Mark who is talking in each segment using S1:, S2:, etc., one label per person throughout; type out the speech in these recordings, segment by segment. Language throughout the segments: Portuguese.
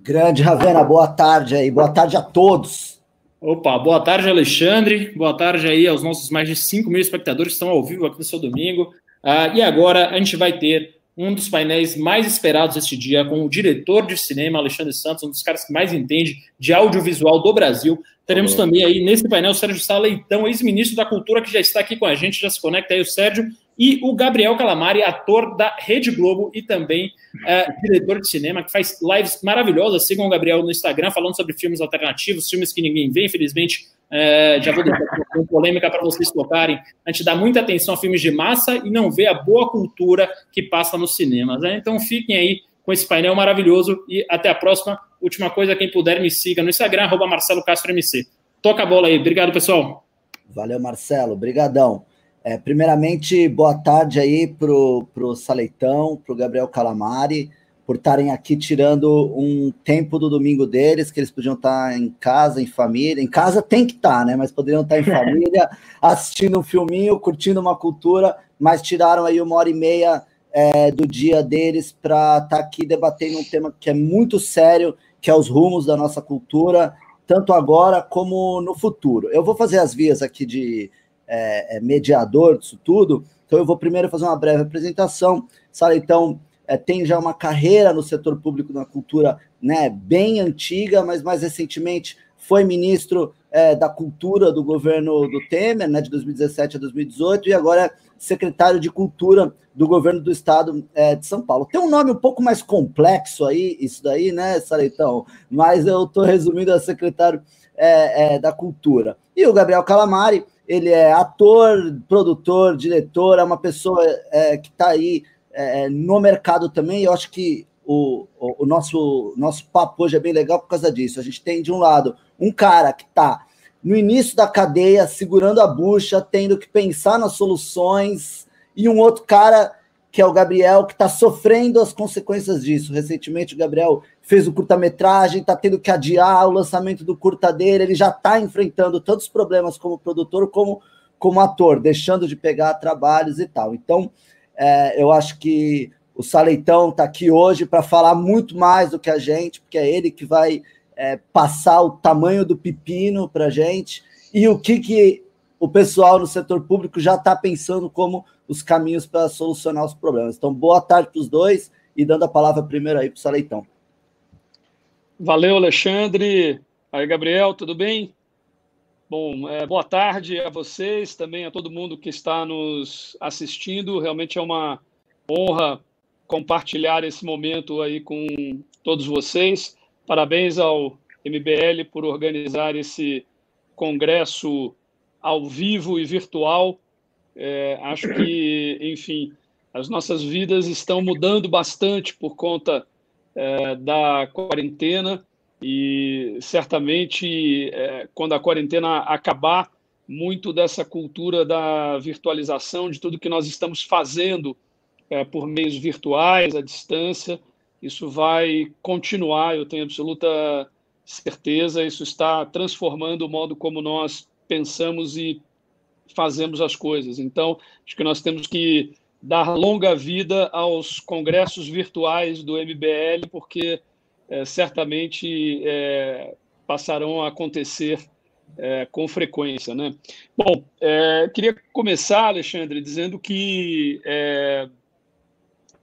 S1: Grande Ravena, boa tarde aí, boa tarde a todos.
S2: Opa, boa tarde, Alexandre. Boa tarde aí aos nossos mais de 5 mil espectadores que estão ao vivo aqui no seu domingo. Uh, e agora a gente vai ter um dos painéis mais esperados este dia com o diretor de cinema, Alexandre Santos, um dos caras que mais entende de audiovisual do Brasil. Teremos também aí nesse painel o Sérgio Sá Leitão, ex-ministro da Cultura, que já está aqui com a gente, já se conecta aí o Sérgio, e o Gabriel Calamari, ator da Rede Globo e também é, diretor de cinema, que faz lives maravilhosas. Sigam o Gabriel no Instagram falando sobre filmes alternativos, filmes que ninguém vê, infelizmente. É, já vou deixar uma polêmica para vocês tocarem. A gente dá muita atenção a filmes de massa e não vê a boa cultura que passa nos cinemas. Né? Então fiquem aí com esse painel maravilhoso e até a próxima. Última coisa, quem puder me siga no Instagram, arroba Marcelo Castro MC. Toca a bola aí. Obrigado, pessoal.
S1: Valeu, Marcelo. Obrigadão. É, primeiramente, boa tarde aí pro, pro Saleitão, pro Gabriel Calamari, por estarem aqui tirando um tempo do domingo deles, que eles podiam estar em casa, em família. Em casa tem que estar, né? Mas poderiam estar em família, assistindo um filminho, curtindo uma cultura, mas tiraram aí uma hora e meia é, do dia deles para estar aqui debatendo um tema que é muito sério, que é os rumos da nossa cultura, tanto agora como no futuro. Eu vou fazer as vias aqui de é, é, mediador disso tudo. Então, eu vou primeiro fazer uma breve apresentação. Sara, então, é, tem já uma carreira no setor público na cultura né, bem antiga, mas mais recentemente foi ministro é, da Cultura do governo do Temer, né, de 2017 a 2018, e agora é secretário de Cultura do governo do estado é, de São Paulo. Tem um nome um pouco mais complexo aí, isso daí, né, Sareitão? Mas eu estou resumindo a secretário é, é, da Cultura. E o Gabriel Calamari, ele é ator, produtor, diretor, é uma pessoa é, que está aí é, no mercado também. Eu acho que o, o, o, nosso, nosso papo hoje é bem legal por causa disso. A gente tem, de um lado, um cara que está no início da cadeia, segurando a bucha, tendo que pensar nas soluções, e um outro cara que é o Gabriel, que está sofrendo as consequências disso. Recentemente, o Gabriel fez o curta-metragem, está tendo que adiar o lançamento do curta dele, ele já está enfrentando tantos problemas como produtor como como ator, deixando de pegar trabalhos e tal. Então, é, eu acho que o Saleitão está aqui hoje para falar muito mais do que a gente, porque é ele que vai é, passar o tamanho do pepino para a gente e o que, que o pessoal no setor público já está pensando como os caminhos para solucionar os problemas. Então, boa tarde para os dois e dando a palavra primeiro aí para o Saleitão.
S3: Valeu, Alexandre. Aí, Gabriel, tudo bem? Bom, é, boa tarde a vocês, também a todo mundo que está nos assistindo. Realmente é uma honra compartilhar esse momento aí com todos vocês. Parabéns ao MBL por organizar esse congresso ao vivo e virtual. É, acho que, enfim, as nossas vidas estão mudando bastante por conta é, da quarentena e certamente é, quando a quarentena acabar, muito dessa cultura da virtualização, de tudo que nós estamos fazendo é, por meios virtuais, à distância, isso vai continuar, eu tenho absoluta certeza, isso está transformando o modo como nós pensamos e fazemos as coisas. Então, acho que nós temos que dar longa vida aos congressos virtuais do MBL, porque é, certamente é, passarão a acontecer é, com frequência. Né? Bom, é, queria começar, Alexandre, dizendo que, é,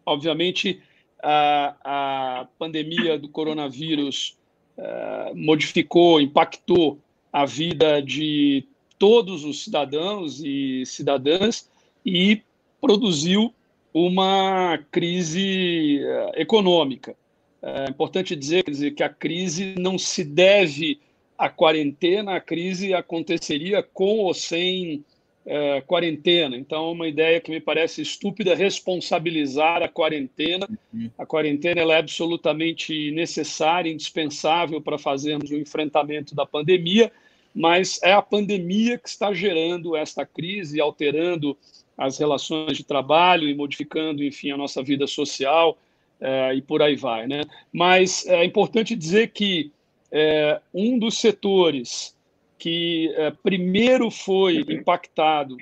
S3: obviamente, a, a, pandemia do coronavírus é, modificou, impactou a vida de todos os cidadãos e cidadãs e produziu uma crise eh, econômica. É importante dizer, que a crise não se deve à quarentena, a crise aconteceria com ou sem é, quarentena. Então, é uma ideia que me parece estúpida responsabilizar a quarentena. Uhum. A quarentena é absolutamente necessária, indispensável para fazermos o enfrentamento da pandemia, mas é a pandemia que está gerando esta crise, alterando as relações de trabalho e modificando, enfim, a nossa vida social é, e por aí vai. Né? Mas é importante dizer que é, um dos setores que é, primeiro foi impactado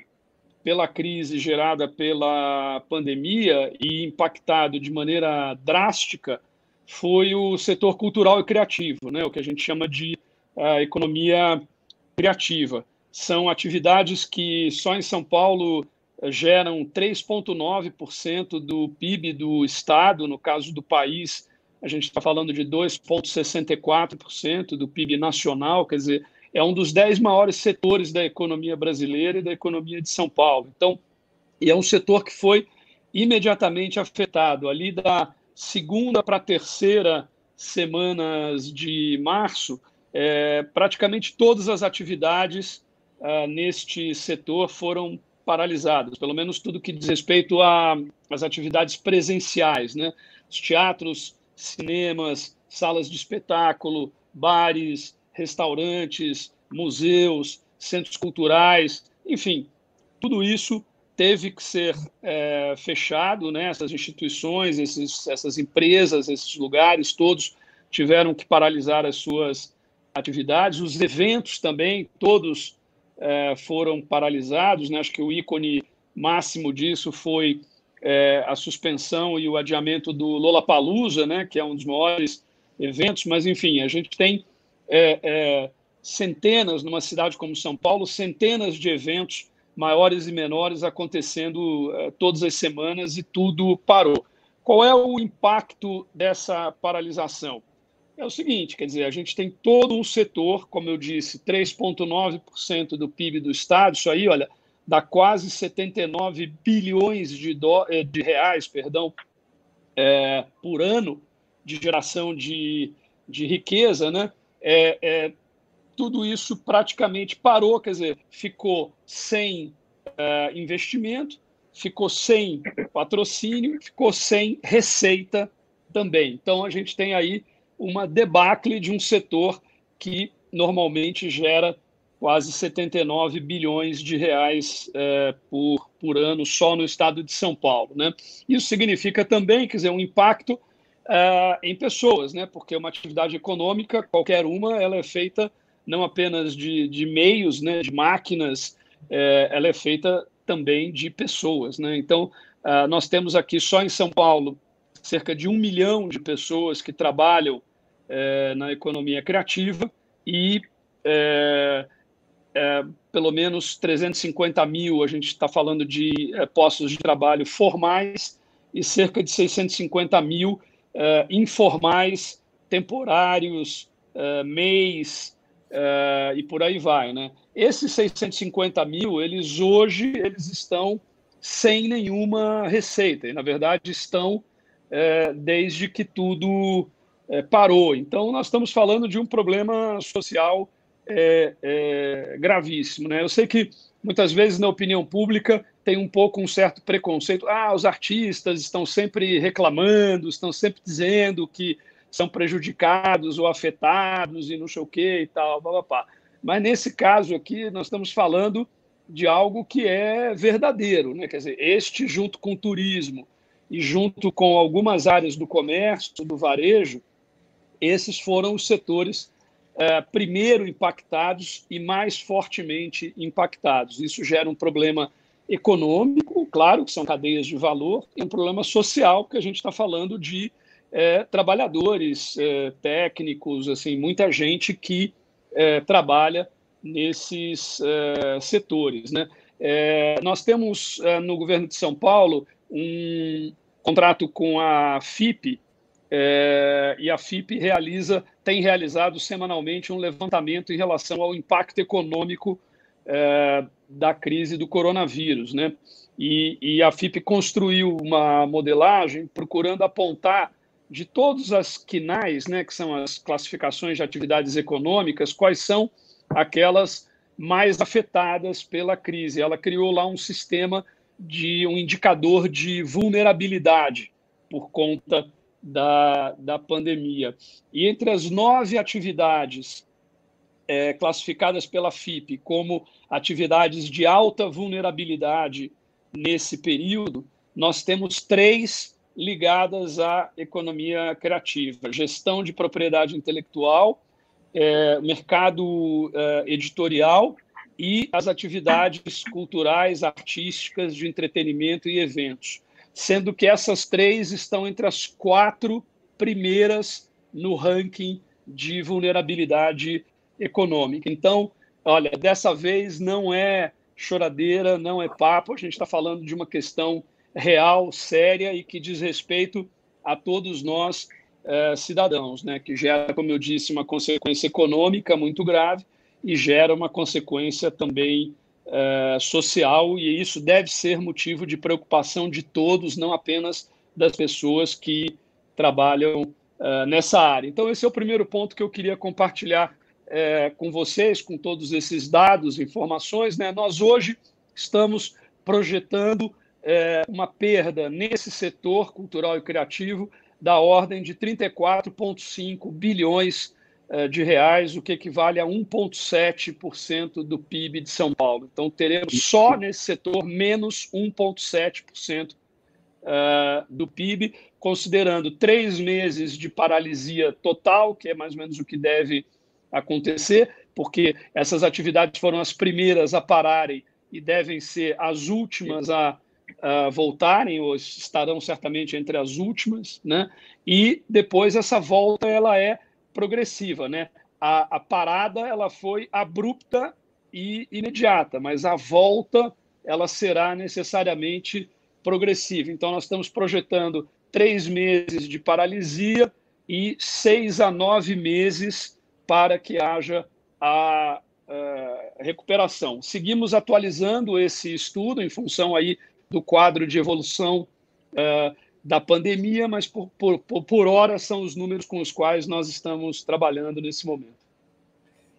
S3: pela crise gerada pela pandemia e impactado de maneira drástica foi o setor cultural e criativo, né, o que a gente chama de uh, economia criativa. São atividades que só em São Paulo eh, geram 3,9% do PIB do Estado, no caso do país, a gente está falando de 2,64% do PIB nacional, quer dizer, é um dos dez maiores setores da economia brasileira e da economia de São Paulo. Então, e é um setor que foi imediatamente afetado. Ali da segunda para terceira semanas de março, é, praticamente todas as atividades ah, neste setor foram paralisadas, pelo menos tudo que diz respeito às atividades presenciais, né? Os teatros, cinemas, salas de espetáculo, bares, restaurantes, museus, centros culturais, enfim, tudo isso teve que ser é, fechado, né? Essas instituições, esses, essas empresas, esses lugares todos tiveram que paralisar as suas atividades, os eventos também, todos é, foram paralisados. Né? Acho que o ícone máximo disso foi é, a suspensão e o adiamento do Lollapalooza, né? que é um dos maiores eventos, mas enfim, a gente tem é, centenas, numa cidade como São Paulo, centenas de eventos maiores e menores acontecendo todas as semanas e tudo parou. Qual é o impacto dessa paralisação? É o seguinte, quer dizer, a gente tem todo um setor, como eu disse, 3,9% do PIB do Estado, isso aí, olha, dá quase 79 bilhões de, do, eh, de reais perdão, é, por ano de geração de, de riqueza, né? É, é, tudo isso praticamente parou, quer dizer, ficou sem é, investimento, ficou sem patrocínio, ficou sem receita também. Então, a gente tem aí uma debacle de um setor que normalmente gera quase 79 bilhões de reais é, por, por ano só no estado de São Paulo. Né? Isso significa também, quer dizer, um impacto é, em pessoas, né? porque uma atividade econômica, qualquer uma, ela é feita não apenas de, de meios, né, de máquinas, é, ela é feita também de pessoas. Né? Então, é, nós temos aqui só em São Paulo cerca de um milhão de pessoas que trabalham é, na economia criativa e é, é, pelo menos 350 mil, a gente está falando de é, postos de trabalho formais e cerca de 650 mil é, informais, temporários, é, mês e por aí vai. Né? Esses 650 mil, eles hoje eles estão sem nenhuma receita, e na verdade estão desde que tudo é, parou. Então, nós estamos falando de um problema social é, é, gravíssimo. Né? Eu sei que muitas vezes na opinião pública tem um pouco um certo preconceito. Ah, os artistas estão sempre reclamando, estão sempre dizendo que são prejudicados ou afetados e não sei o que e tal, blá. Mas nesse caso aqui, nós estamos falando de algo que é verdadeiro, né? Quer dizer, este junto com o turismo e junto com algumas áreas do comércio, do varejo, esses foram os setores é, primeiro impactados e mais fortemente impactados. Isso gera um problema econômico, claro, que são cadeias de valor, e um problema social, que a gente está falando de é, trabalhadores, é, técnicos, assim, muita gente que trabalha nesses setores. Né? Nós temos no governo de São Paulo um contrato com a FIP, é, e a FIP realiza, tem realizado semanalmente um levantamento em relação ao impacto econômico é, da crise do coronavírus. Né? E, e, a FIP construiu uma modelagem procurando apontar de todas as quinais, né, que são as classificações de atividades econômicas, quais são aquelas mais afetadas pela crise. Ela criou lá um sistema de um indicador de vulnerabilidade por conta da, da pandemia. E entre as nove atividades é, classificadas pela FIP como atividades de alta vulnerabilidade nesse período, nós temos três ligadas à economia criativa: gestão de propriedade intelectual, é, mercado é, editorial e as atividades culturais, artísticas, de entretenimento e eventos. Sendo que essas três estão entre as quatro primeiras no ranking de vulnerabilidade econômica. Então, olha, dessa vez não é choradeira, não é papo, a gente está falando de uma questão real, séria e que diz respeito a todos nós eh, cidadãos, né, que gera, como eu disse, uma consequência econômica muito grave e gera uma consequência também eh, social, e isso deve ser motivo de preocupação de todos, não apenas das pessoas que trabalham eh, nessa área. Então, esse é o primeiro ponto que eu queria compartilhar com vocês, com todos esses dados, informações. Né? Nós hoje estamos projetando uma perda nesse setor cultural e criativo da ordem de 34,5 bilhões de reais, o que equivale a 1,7% do PIB de São Paulo. Então, teremos só nesse setor menos 1,7% eh, do PIB, considerando três meses de paralisia total, que é mais ou menos o que deve acontecer, porque essas atividades foram as primeiras a pararem e devem ser as últimas a voltarem, ou estarão certamente entre as últimas, né? e depois essa volta ela é progressiva. Né? A, a parada ela foi abrupta e imediata, mas a volta ela será necessariamente progressiva. Então, nós estamos projetando três meses de paralisia e seis a nove meses para que haja a, a recuperação. Seguimos atualizando esse estudo em função aí do quadro de evolução uh, da pandemia, mas por, por, por hora são os números com os quais nós estamos trabalhando nesse momento.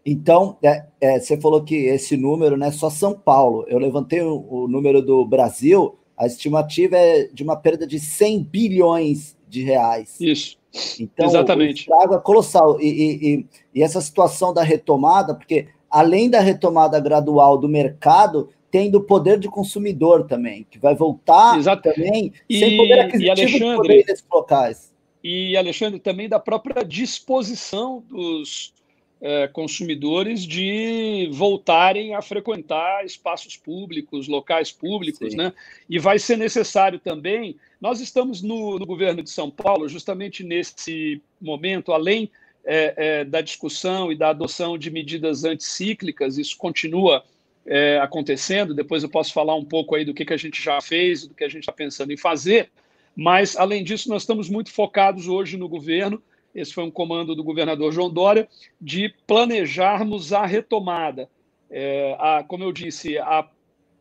S1: Então, é, é, você falou que esse número não é só São Paulo. Eu levantei o, o, número do Brasil, a estimativa é de uma perda de 100 bilhões de reais.
S3: Isso.
S1: Então, Exatamente. o estrago é colossal. E, e, e, essa situação da retomada, porque além da retomada gradual do mercado, tendo poder de consumidor também, que vai voltar Exato. também
S3: e, sem poder aquisitivo de poder desses locais. E, Alexandre, também da própria disposição dos é, consumidores de voltarem a frequentar espaços públicos, locais públicos, Sim. né? E vai ser necessário também. Nós estamos no, no governo de São Paulo, justamente nesse momento, além é, é, da discussão e da adoção de medidas anticíclicas, isso continua é, acontecendo. Depois eu posso falar um pouco aí do que, que a gente já fez, do que a gente está pensando em fazer. Mas, além disso, nós estamos muito focados hoje no governo. Esse foi um comando do governador João Dória de planejarmos a retomada. É, a, como eu disse, a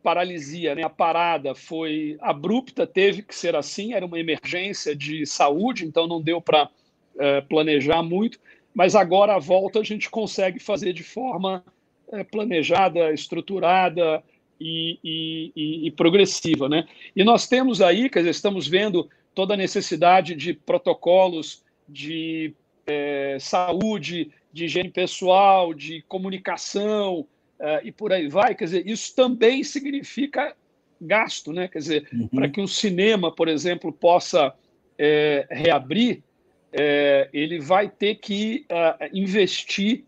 S3: paralisia, né, a parada foi abrupta, teve que ser assim, era uma emergência de saúde, então não deu para é, planejar muito, mas agora a volta a gente consegue fazer de forma planejada, estruturada e, e, e, progressiva. Né? E nós temos aí, quer dizer, estamos vendo toda a necessidade de protocolos de é, saúde, de higiene pessoal, de comunicação é, e por aí vai. Quer dizer, isso também significa gasto, né? Quer dizer, uhum. para que um cinema, por exemplo, possa é, reabrir, é, ele vai ter que uh, investir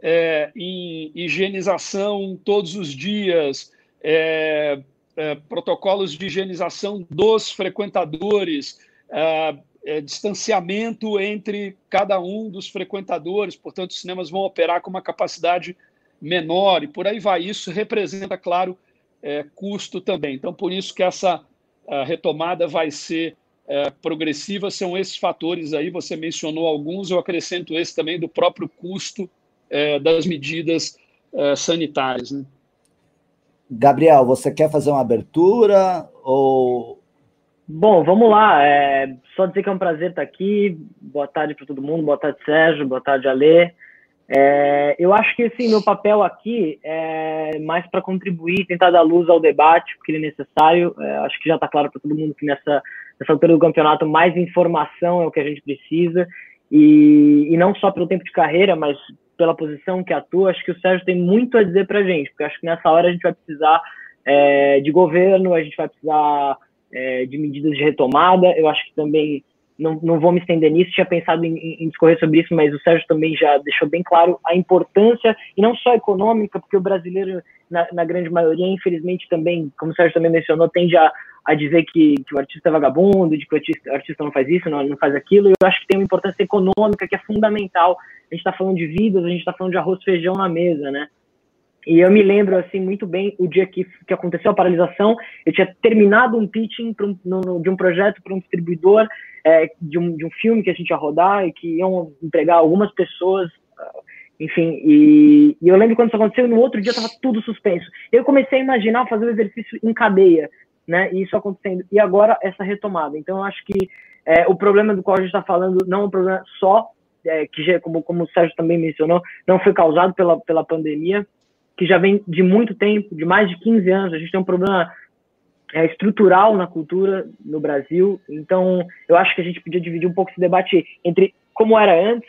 S3: é, em higienização todos os dias, é, é, protocolos de higienização dos frequentadores, é, é, distanciamento entre cada um dos frequentadores, portanto, os cinemas vão operar com uma capacidade menor e por aí vai. Isso representa, claro, é, custo também. Então, por isso que essa retomada vai ser progressiva, são esses fatores aí, você mencionou alguns, eu acrescento esse também do próprio custo é, das medidas é, sanitárias. Né?
S1: Gabriel, você quer fazer uma abertura ou?
S4: Bom, vamos lá. É, só dizer que é um prazer estar aqui. Boa tarde para todo mundo. Boa tarde, Sérgio. Boa tarde, Alê. É, eu acho que assim, meu papel aqui é mais para contribuir, tentar dar luz ao debate, porque ele é necessário. É, acho que já está claro para todo mundo que nessa, nessa altura do campeonato mais informação é o que a gente precisa. E, e não só pelo tempo de carreira, mas pela posição que atua, acho que o Sérgio tem muito a dizer para a gente, porque acho que nessa hora a gente vai precisar é, de governo, a gente vai precisar é, de medidas de retomada. Eu acho que também, não, não vou me estender nisso, tinha pensado em, em, discorrer sobre isso, mas o Sérgio também já deixou bem claro a importância, e não só econômica, porque o brasileiro, na, na grande maioria, infelizmente também, como o Sérgio também mencionou, tende a, a dizer que, que, o artista é vagabundo, de que o artista, o artista não faz isso, não, não, faz aquilo. Eu acho que tem uma importância econômica que é fundamental. A gente está falando de vidas, a gente está falando de arroz feijão na mesa, né? E eu me lembro assim muito bem o dia que, que aconteceu a paralisação. Eu tinha terminado um pitching um, no, de um projeto para um distribuidor é, de, um, de um filme que a gente ia rodar e que iam empregar algumas pessoas enfim, e, e, eu lembro quando isso aconteceu, no outro dia estava tudo suspenso. Eu comecei a imaginar fazer o exercício em cadeia, né? E isso acontecendo. E agora essa retomada. Então, eu acho que é, o problema do qual a gente está falando não é um problema só, é, que como, como o Sérgio também mencionou, não foi causado pela, pela pandemia, que já vem de muito tempo, de mais de 15 anos. A gente tem um problema é, estrutural na cultura no Brasil. Então, eu acho que a gente podia dividir um pouco esse debate entre como era antes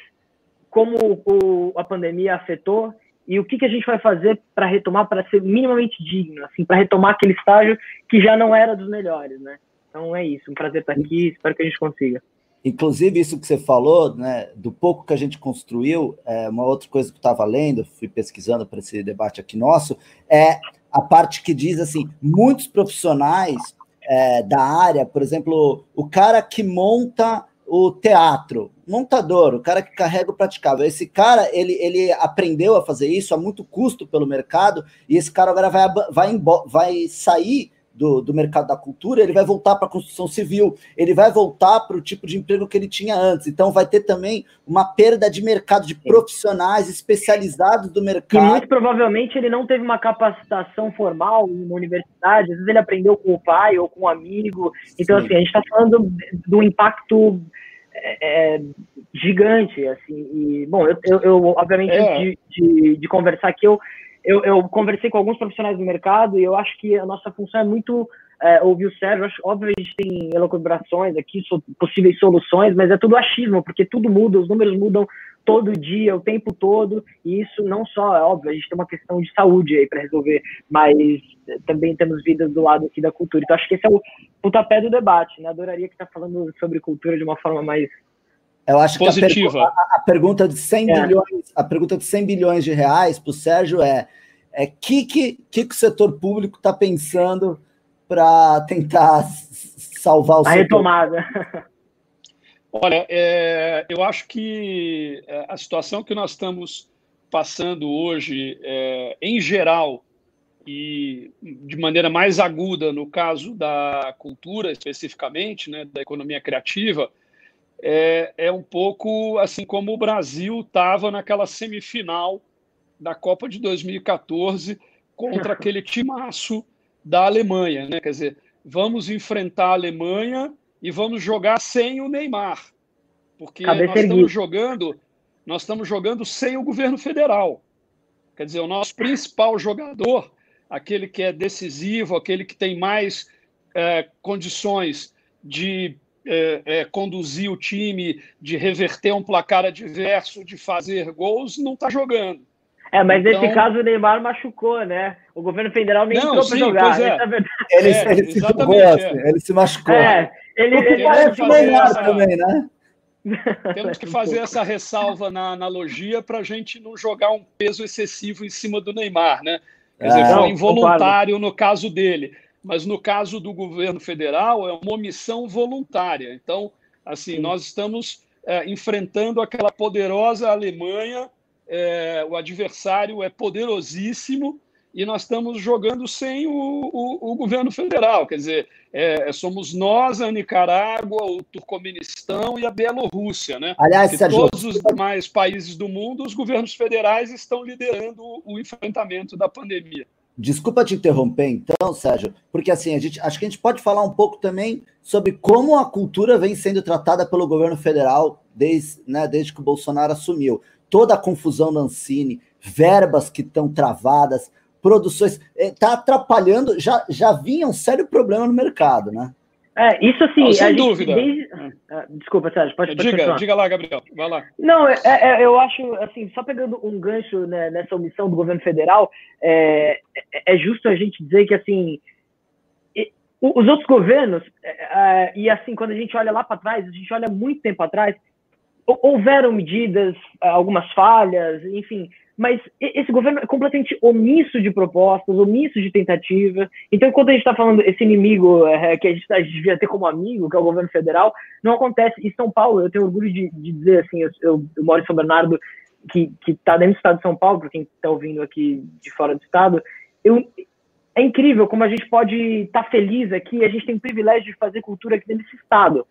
S4: como o, a pandemia afetou e o que, que a gente vai fazer para retomar, para ser minimamente digno, assim, para retomar aquele estágio que já não era dos melhores, né? Então é isso, um prazer estar aqui, espero que a gente consiga.
S1: Inclusive, isso que você falou, né, do pouco que a gente construiu, é, uma outra coisa que eu estava lendo, fui pesquisando para esse debate aqui nosso, é a parte que diz assim: muitos profissionais é, da área, por exemplo, o cara que monta o teatro, montador, o cara que carrega o praticável. Esse cara, ele, ele aprendeu a fazer isso a muito custo pelo mercado, e esse cara agora vai, vai, vai sair do, do mercado da cultura, ele vai voltar para a construção civil, ele vai voltar para o tipo de emprego que ele tinha antes. Então, vai ter também uma perda de mercado de profissionais especializados do mercado.
S4: E muito provavelmente ele não teve uma capacitação formal em uma universidade, às vezes ele aprendeu com o pai ou com um amigo. Então, Sim. assim, a gente está falando do impacto é, é, gigante, assim, e, bom, eu, eu, eu obviamente, é. de, de, de, conversar aqui, eu, eu, eu, conversei com alguns profissionais do mercado e eu acho que a nossa função é muito é, ouvir o Sérgio, óbvio, a gente tem elucubrações aqui, so, possíveis soluções, mas é tudo achismo, porque tudo muda, os números mudam todo dia, o tempo todo, e isso não só, é óbvio, a gente tem uma questão de saúde aí para resolver, mas também temos vidas do lado aqui da cultura. Então acho que esse é o pontapé do debate, né? Adoraria que está falando sobre cultura de uma forma mais
S1: eu acho Positiva. que a, a, a, pergunta de 100 é. bilhões, a pergunta de 100 bilhões de reais para o Sérgio é é que que, que, que o setor público está pensando para tentar salvar o
S4: a setor? retomada.
S3: Olha, é, eu acho que é, a situação que nós estamos passando hoje, é, em geral, e de maneira mais aguda no caso da cultura especificamente, né, da economia criativa, é, é um pouco assim como o Brasil estava naquela semifinal da Copa de 2014 contra aquele timaço da Alemanha, né? Quer dizer, vamos enfrentar a Alemanha e vamos jogar sem o Neymar, porque nós estamos jogando, nós estamos jogando sem o governo federal. Quer dizer, o nosso principal jogador aquele que é decisivo, aquele que tem mais é, condições de é, é, conduzir o time, de reverter um placar adverso, de fazer gols, não está jogando.
S4: É, mas então... nesse caso o Neymar machucou, né? O governo federal nem entrou para jogar.
S1: É. Ele, é, ele, se jogou, assim, ele se machucou. É,
S4: ele, ele parece
S1: o Neymar essa... também, né?
S3: Temos que fazer essa ressalva na analogia para a gente não jogar um peso excessivo em cima do Neymar, né? Quer dizer, é, foi involuntário no caso dele, mas no caso do governo federal é uma omissão voluntária. Então, assim, Sim. nós estamos é, enfrentando aquela poderosa Alemanha, é, o adversário é poderosíssimo, e nós estamos jogando sem o, o, o governo federal. Quer dizer, é, somos nós, a Nicarágua, o Turcomenistão e a Bielorrússia. Né?
S1: Aliás, Sérgio,
S3: todos os demais países do mundo, os governos federais estão liderando o enfrentamento da pandemia.
S1: Desculpa te interromper, então, Sérgio, porque assim, a gente, acho que a gente pode falar um pouco também sobre como a cultura vem sendo tratada pelo governo federal desde, né, desde que o Bolsonaro assumiu. Toda a confusão da Ancine, verbas que estão travadas, produções. Está é, atrapalhando, já, já vinha um sério problema no mercado, né?
S4: É, isso assim.
S3: Não, sem dúvida.
S4: Desde... Ah, desculpa, Sérgio, pode, pode
S3: diga, diga lá, Gabriel, vai lá.
S4: Não, é, é, eu acho, assim, só pegando um gancho né, nessa omissão do governo federal, é, é, é justo a gente dizer que, assim, os outros governos, é, e assim, quando a gente olha lá para trás, a gente olha muito tempo atrás, houveram medidas, algumas falhas, enfim, mas esse governo é completamente omisso de propostas, omisso de tentativa. Então, quando a gente está falando esse inimigo é, que a gente, a gente, devia ter como amigo, que é o governo federal, não acontece. Em São Paulo, eu tenho orgulho de, de dizer assim, eu, eu, eu, moro em São Bernardo, que está dentro do estado de São Paulo, para quem está ouvindo aqui de fora do estado, eu, é incrível como a gente pode estar tá feliz aqui, a gente tem o privilégio de fazer cultura aqui desse estado.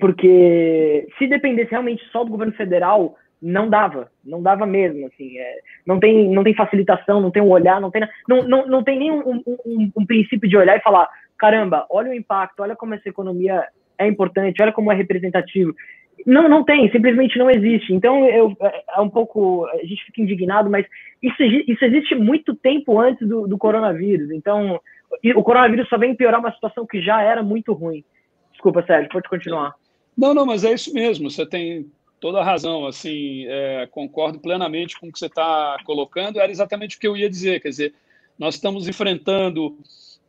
S4: Porque se dependesse realmente só do governo federal, não dava, não dava mesmo, assim, é, não tem não tem facilitação, não tem um olhar, não tem não, não, não tem nem um, um, um, princípio de olhar e falar, caramba, olha o impacto, olha como essa economia é importante, olha como é representativo. Não, não tem, simplesmente não existe. Então eu é, é um pouco a gente fica indignado, mas isso, isso existe muito tempo antes do, do coronavírus. Então o coronavírus só vem piorar uma situação que já era muito ruim. Desculpa, Sérgio, pode continuar.
S3: Não, não, mas é isso mesmo. Você tem toda a razão. Assim, é, concordo plenamente com o que você está colocando. Era exatamente o que eu ia dizer. Quer dizer, nós estamos enfrentando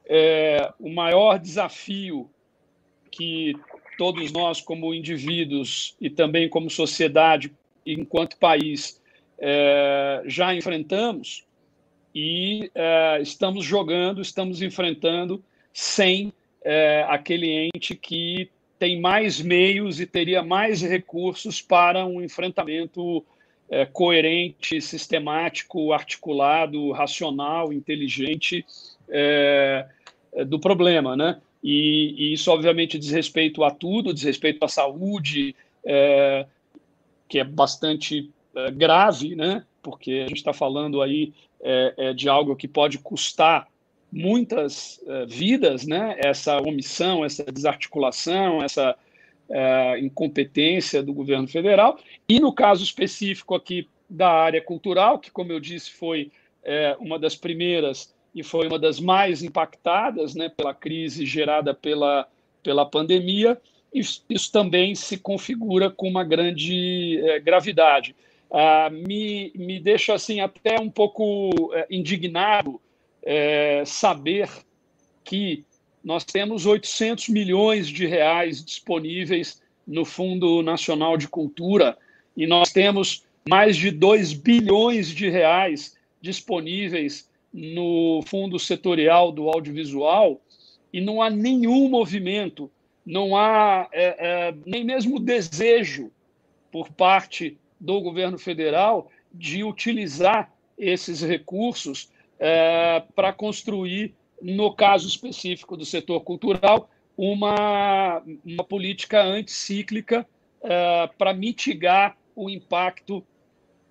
S3: é, o maior desafio que todos nós, como indivíduos e também como sociedade, enquanto país, é, já enfrentamos e é, estamos jogando, estamos enfrentando sem é, aquele ente que tem mais meios e teria mais recursos para um enfrentamento é, coerente, sistemático, articulado, racional, inteligente é, é, do problema, né? E, e, isso, obviamente, diz respeito a tudo, diz respeito à saúde, é, que é bastante é, grave, né? Porque a gente está falando aí é, de algo que pode custar muitas uh, vidas, né? Essa omissão, essa desarticulação, essa uh, incompetência do governo federal. E no caso específico aqui da área cultural, que, como eu disse, foi uh, uma das primeiras e foi uma das mais impactadas, né? Pela crise gerada pela pela pandemia. Isso, isso também se configura com uma grande gravidade. Ah, me, me deixa assim até um pouco indignado é, saber que nós temos 800 milhões de reais disponíveis no Fundo Nacional de Cultura e nós temos mais de 2 bilhões de reais disponíveis no Fundo Setorial do Audiovisual e não há nenhum movimento, não há é, é, nem mesmo desejo por parte do governo federal de utilizar esses recursos é, para construir, no caso específico do setor cultural, uma, uma política anticíclica é, para mitigar o impacto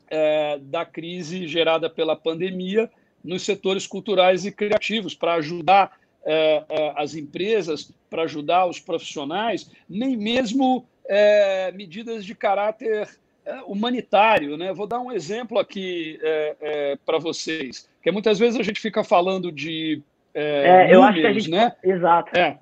S3: é, da crise gerada pela pandemia nos setores culturais e criativos, para ajudar é, é, as empresas, para ajudar os profissionais, nem mesmo é, medidas de caráter humanitário. Né? Vou dar um exemplo aqui para vocês. Porque muitas vezes a gente fica falando de é, é, eu acho que a gente... né?
S4: Exato.
S3: É,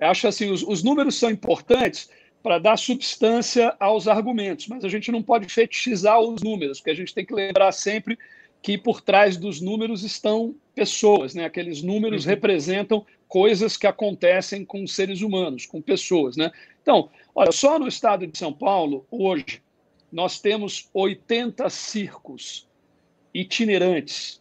S3: eu acho assim, os, os números são importantes para dar substância aos argumentos, mas a gente não pode fetichizar os números, porque a gente tem que lembrar sempre que por trás dos números estão pessoas, né? Aqueles números uhum. representam coisas que acontecem com seres humanos, com pessoas, né? Então, olha, só no estado de São Paulo, hoje, nós temos 80 circos itinerantes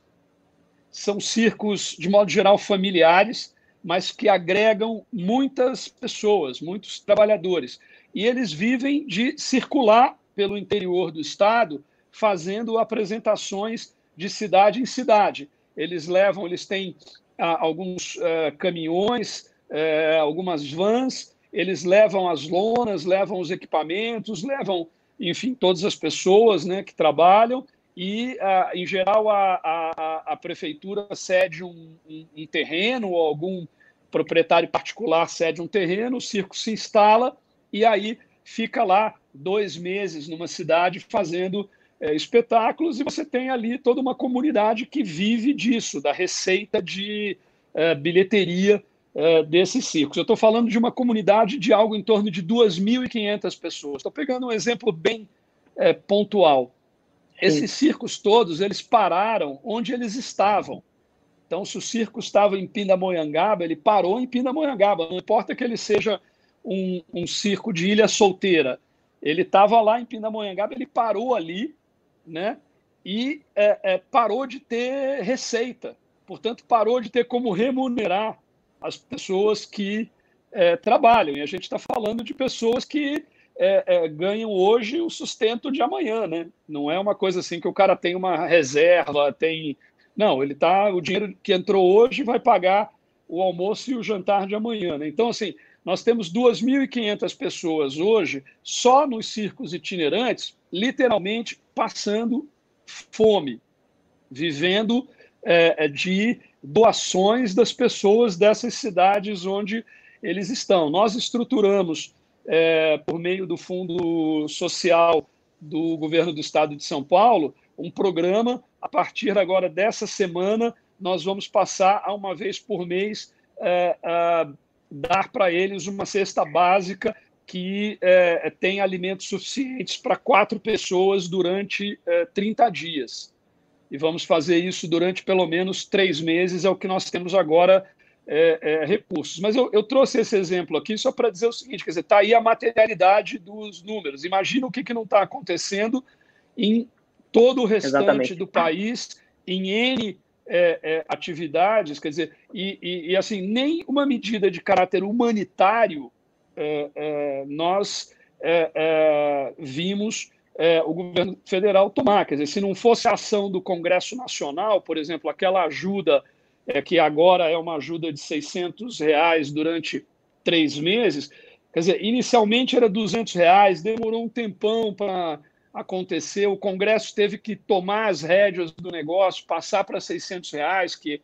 S3: são circos, de modo geral, familiares, mas que agregam muitas pessoas, muitos trabalhadores. E eles vivem de circular pelo interior do estado, fazendo apresentações de cidade em cidade. Eles levam, eles têm ah, alguns ah, caminhões, ah, algumas vans, eles levam as lonas, levam os equipamentos, levam, enfim, todas as pessoas né, que trabalham e, uh, em geral, a, a, a prefeitura cede um, um, um, terreno ou algum proprietário particular cede um terreno, o circo se instala e aí fica lá dois meses numa cidade fazendo é, espetáculos e você tem ali toda uma comunidade que vive disso, da receita de é, bilheteria é, desses circos. Eu estou falando de uma comunidade de algo em torno de 2.500 pessoas. Estou pegando um exemplo bem é, pontual. Esses circos todos, eles pararam onde eles estavam. Então, se o circo estava em Pindamonhangaba, ele parou em Pindamonhangaba. Não importa que ele seja um, um circo de ilha solteira. Ele estava lá em Pindamonhangaba, ele parou ali, né? e é, é, parou de ter receita, portanto, parou de ter como remunerar as pessoas que é, trabalham. E a gente está falando de pessoas que é, é, ganham hoje o sustento de amanhã, né? Não é uma coisa assim que o cara tem uma reserva, tem. Não, ele tá. O dinheiro que entrou hoje vai pagar o almoço e o jantar de amanhã. Né? Então, assim, nós temos 2.500 pessoas hoje só nos circos itinerantes, literalmente passando fome, vivendo é, é, de doações das pessoas dessas cidades onde eles estão. Nós estruturamos, é, por meio do Fundo Social do Governo do Estado de São Paulo, um programa. A partir agora dessa semana, nós vamos passar a uma vez por mês é, dar para eles uma cesta básica que é, tem alimentos suficientes para quatro pessoas durante é, 30 dias. E vamos fazer isso durante pelo menos três meses, é o que nós temos agora é, é recursos. Mas eu, eu, trouxe esse exemplo aqui só para dizer o seguinte: quer dizer, está aí a materialidade dos números. Imagina o que, que não está acontecendo em todo o restante Exatamente. do país, em N é, é, atividades, quer dizer, e, e, e, assim, nem uma medida de caráter humanitário é, é nós é, é, o governo federal tomar. Quer dizer, se não fosse a ação do Congresso Nacional, por exemplo, aquela ajuda que agora é uma ajuda de 600 reais durante três meses, quer dizer, inicialmente era 200 reais, demorou um tempão para aconteceu, o Congresso teve que tomar as rédeas do negócio, passar para 600 reais, que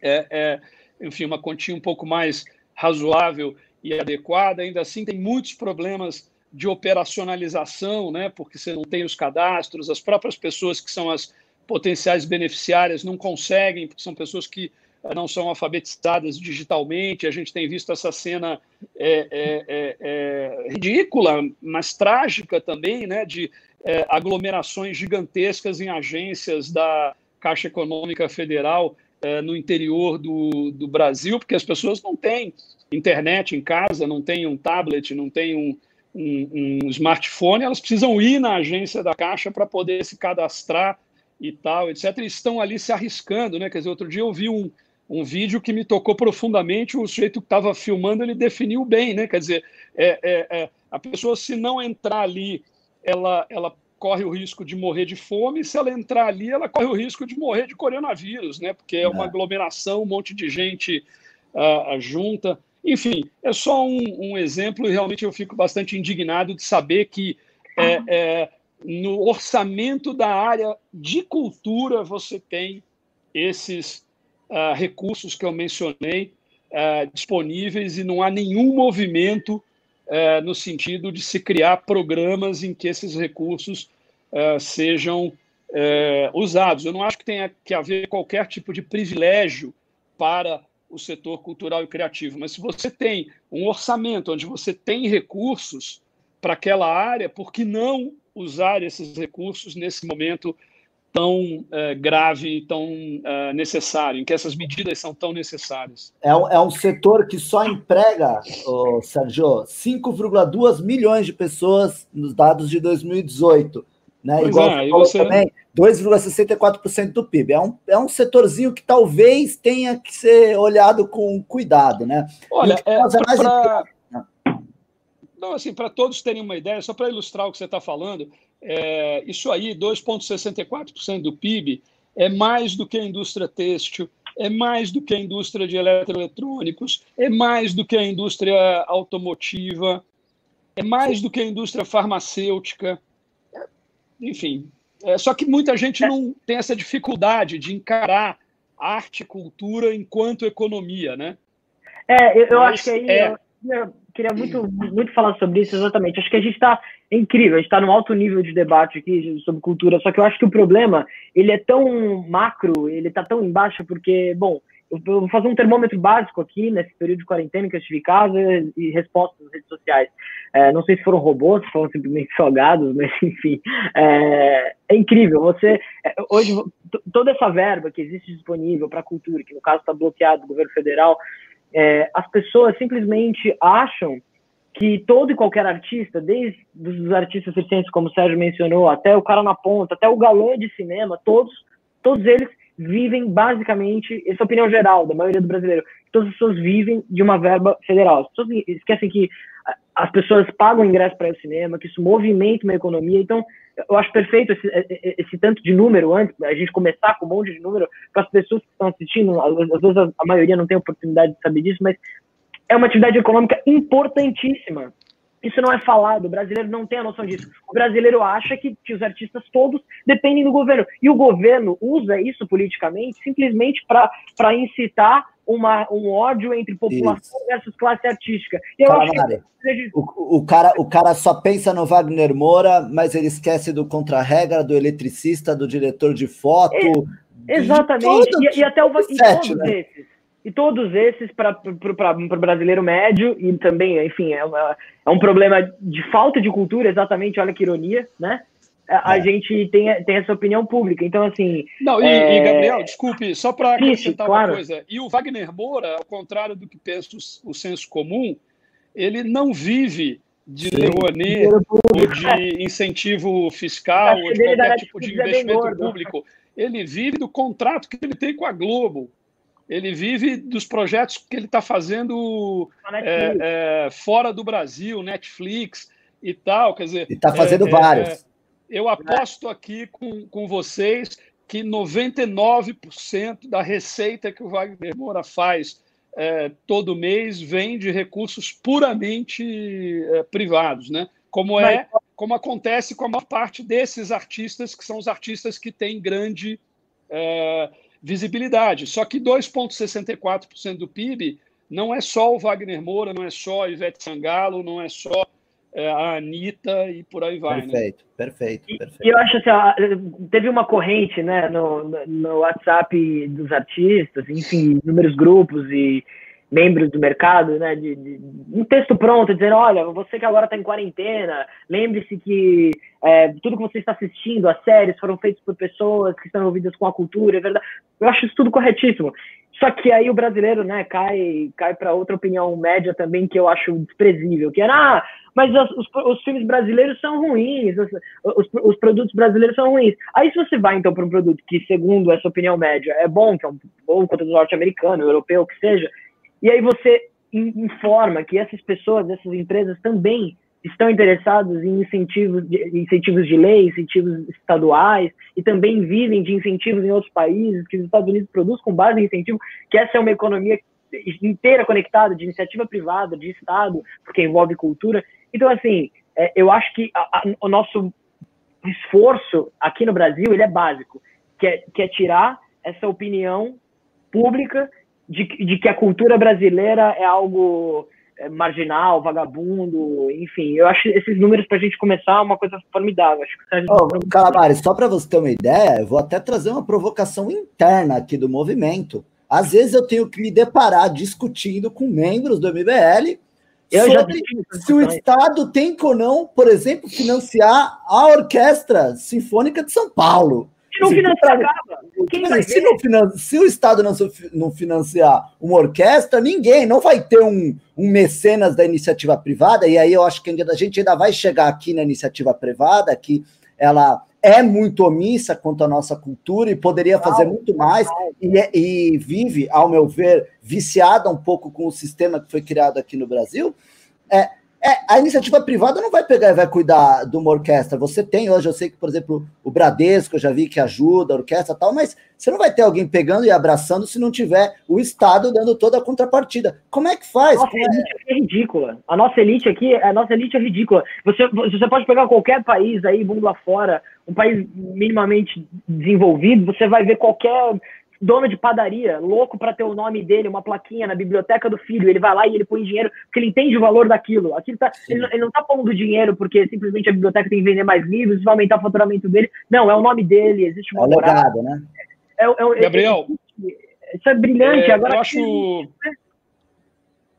S3: é, é, enfim, uma quantia um pouco mais razoável e adequada. Ainda assim, tem muitos problemas de operacionalização, né? porque você não tem os cadastros, as próprias pessoas que são as potenciais beneficiárias não conseguem, porque são pessoas que eh, não são alfabetizadas digitalmente. A gente tem visto essa cena é, é, é, ridícula, mas trágica também, né? de é, aglomerações gigantescas em agências da Caixa Econômica Federal é, no interior do, do Brasil, porque as pessoas não têm internet em casa, não têm um tablet, não têm um, um, um smartphone, elas precisam ir na agência da Caixa para poder se cadastrar e tal, etc. E estão ali se arriscando, né? Quer dizer, outro dia eu vi um, um vídeo que me tocou profundamente. O sujeito que estava filmando ele definiu bem, né? Quer dizer, é, é, é, a pessoa se não entrar ali ela, ela corre o risco de morrer de fome, se ela entrar ali, ela corre o risco de morrer de coronavírus, né? Porque é uma é. aglomeração, um monte de gente uh, junta. Enfim, é só um, um, exemplo e realmente eu fico bastante indignado de saber que é, é, no orçamento da área de cultura você tem esses uh, recursos que eu mencionei uh, disponíveis e não há nenhum movimento é, no sentido de se criar programas em que esses recursos sejam é, usados. Eu não acho que tenha que haver qualquer tipo de privilégio para o setor cultural e criativo, mas se você tem um orçamento onde você tem recursos para aquela área, por que não usar esses recursos nesse momento tão é, grave, tão é, necessário, em que essas medidas são tão necessárias.
S1: É um, é um setor que só emprega, oh, Sérgio, 5,2 milhões de pessoas nos dados de 2018. Né? Pois Igual é, você também, 2,64% do PIB. É um, é um setorzinho que talvez tenha que ser olhado com cuidado. Né?
S3: Olha, é, pra... Não, assim, para todos terem uma ideia, só para ilustrar o que você está falando, é, isso aí, 2,64% do PIB, é mais do que a indústria têxtil, é mais do que a indústria de eletroeletrônicos, é mais do que a indústria automotiva, é mais do que a indústria farmacêutica. Enfim, é, só que muita gente não tem essa dificuldade de encarar arte e cultura enquanto economia, né?
S4: É, eu, eu acho que aí é... eu queria muito, muito falar sobre isso exatamente. Acho que a gente está é incrível, a gente está num alto nível de debate aqui sobre cultura, só que eu acho que o problema, ele é tão macro, ele está tão embaixo, porque, bom, eu vou fazer um termômetro básico aqui, nesse período de quarentena que eu estive em casa, e respostas nas redes sociais. É, não sei se foram robôs, se foram simplesmente salgados, mas enfim, é, é incrível. Você, é, hoje, toda essa verba que existe disponível para a cultura, que no caso está bloqueado do governo federal, é, as pessoas simplesmente acham que todo e qualquer artista, desde os artistas circenses, como o Sérgio mencionou, até o cara na ponta, até o galã de cinema, todos, todos eles vivem basicamente, essa é a opinião geral da maioria do brasileiro, todas as pessoas vivem de uma verba federal. As pessoas esquecem que as pessoas pagam ingresso para ao cinema, que isso movimenta uma economia. Então, eu acho perfeito esse, esse, tanto de número antes, a gente começar com um monte de número, para as pessoas que estão assistindo, às vezes a maioria não tem oportunidade de saber disso, mas é uma atividade econômica importantíssima. Isso não é falado, o brasileiro não tem a noção disso. O brasileiro acha que, que os artistas todos dependem do governo. E o governo usa isso politicamente simplesmente para incitar uma, um ódio entre população Isso. versus classe artística. Eu
S1: acho que... o, o, cara, o cara só pensa no Wagner Moura, mas ele esquece do contra-regra, do eletricista, do diretor de foto.
S4: É, exatamente. E, e, até o e todos né? esses. E todos esses para o brasileiro médio, e também, enfim, é, uma, é um problema de falta de cultura, exatamente, olha que ironia, né? a é. gente tem, tem essa opinião pública. Então, assim.
S3: Não, e, é... e Gabriel, desculpe, só para acrescentar claro. uma coisa. E o Wagner Moura, ao contrário do que pensa o, o senso comum, ele não vive de Rouanet ou de incentivo fiscal ou de qualquer tipo de investimento público. Ele vive do contrato que ele tem com a Globo. Ele vive dos projetos que ele está fazendo é, é, fora do Brasil, Netflix e tal. Quer dizer,
S1: ele está fazendo é, vários
S3: é, eu aposto aqui com, com vocês que 99% da receita que o Wagner Moura faz é, todo mês vem de recursos puramente é, privados, né? Como é, como acontece com a maior parte desses artistas, que são os artistas que têm grande é, visibilidade. Só que 2,64% do PIB não é só o Wagner Moura, não é só a Ivete Sangalo, não é só é, a Anitta e por aí vai.
S1: Perfeito,
S3: né?
S1: perfeito, perfeito.
S4: E, eu acho assim, teve uma corrente né, no, no WhatsApp dos artistas, enfim, inúmeros grupos e membros do mercado, né, de, de, um texto pronto dizendo, olha, você que agora está em quarentena, lembre-se que é, tudo que você está assistindo, as séries foram feitas por pessoas que estão envolvidas com a cultura, é verdade. Eu acho isso tudo corretíssimo. Só que aí o brasileiro, né, cai, cai para outra opinião média também que eu acho desprezível, que era, ah, mas os, os, filmes brasileiros são ruins, os, os, os, produtos brasileiros são ruins. Aí se você vai então para um produto que, segundo essa opinião média, é bom, que é um bom contra o norte-americano, europeu, que seja, e aí você informa que essas pessoas, essas empresas também estão interessados em incentivos de, incentivos de lei, incentivos estaduais, e também vivem de incentivos em outros países, que os Estados Unidos produzem com base em incentivo, que essa é uma economia inteira conectada, de iniciativa privada, de Estado, porque envolve cultura. Então, assim, é, eu acho que a, a, o nosso esforço aqui no Brasil, ele é básico, que é, que é tirar essa opinião pública de, de que a cultura brasileira é algo é, marginal, vagabundo, enfim. Eu acho esses números para a gente começar uma coisa formidável. Acho que
S1: oh, só para você ter uma ideia, eu vou até trazer uma provocação interna aqui do movimento. Às vezes eu tenho que me deparar discutindo com membros do MBL eu sobre se o Estado tem ou não, por exemplo, financiar a Orquestra Sinfônica de São Paulo.
S4: Se não financiar, acaba.
S1: se, não se, o Estado não, não financiar uma orquestra, ninguém, não vai ter um, um mecenas da iniciativa privada, e aí eu acho que a gente ainda vai chegar aqui na iniciativa privada, que ela é muito omissa quanto à nossa cultura e poderia fazer muito mais, e, é, e vive, ao meu ver, viciada um pouco com o sistema que foi criado aqui no Brasil. É, é, a iniciativa privada não vai pegar e vai cuidar de uma orquestra. Você tem hoje, eu sei que, por exemplo, o Bradesco, eu já vi que ajuda a orquestra e tal, mas você não vai ter alguém pegando e abraçando se não tiver o Estado dando toda a contrapartida. Como é que faz?
S4: Nossa elite é ridícula. A nossa elite aqui, a nossa elite é ridícula. Você, você pode pegar qualquer país aí, mundo afora, um país minimamente desenvolvido, você vai ver qualquer dono de padaria, louco para ter o nome dele, uma plaquinha na biblioteca do filho, ele vai lá e ele põe dinheiro porque ele entende o valor daquilo. Aquilo tá, ele, ele, não tá pondo dinheiro porque simplesmente a biblioteca tem que vender mais livros, vai aumentar o faturamento dele. Não, é o nome dele, existe uma
S1: é legado, né?
S3: É, é, Gabriel,
S4: é, isso é brilhante.
S3: É,
S4: Agora,
S3: eu acho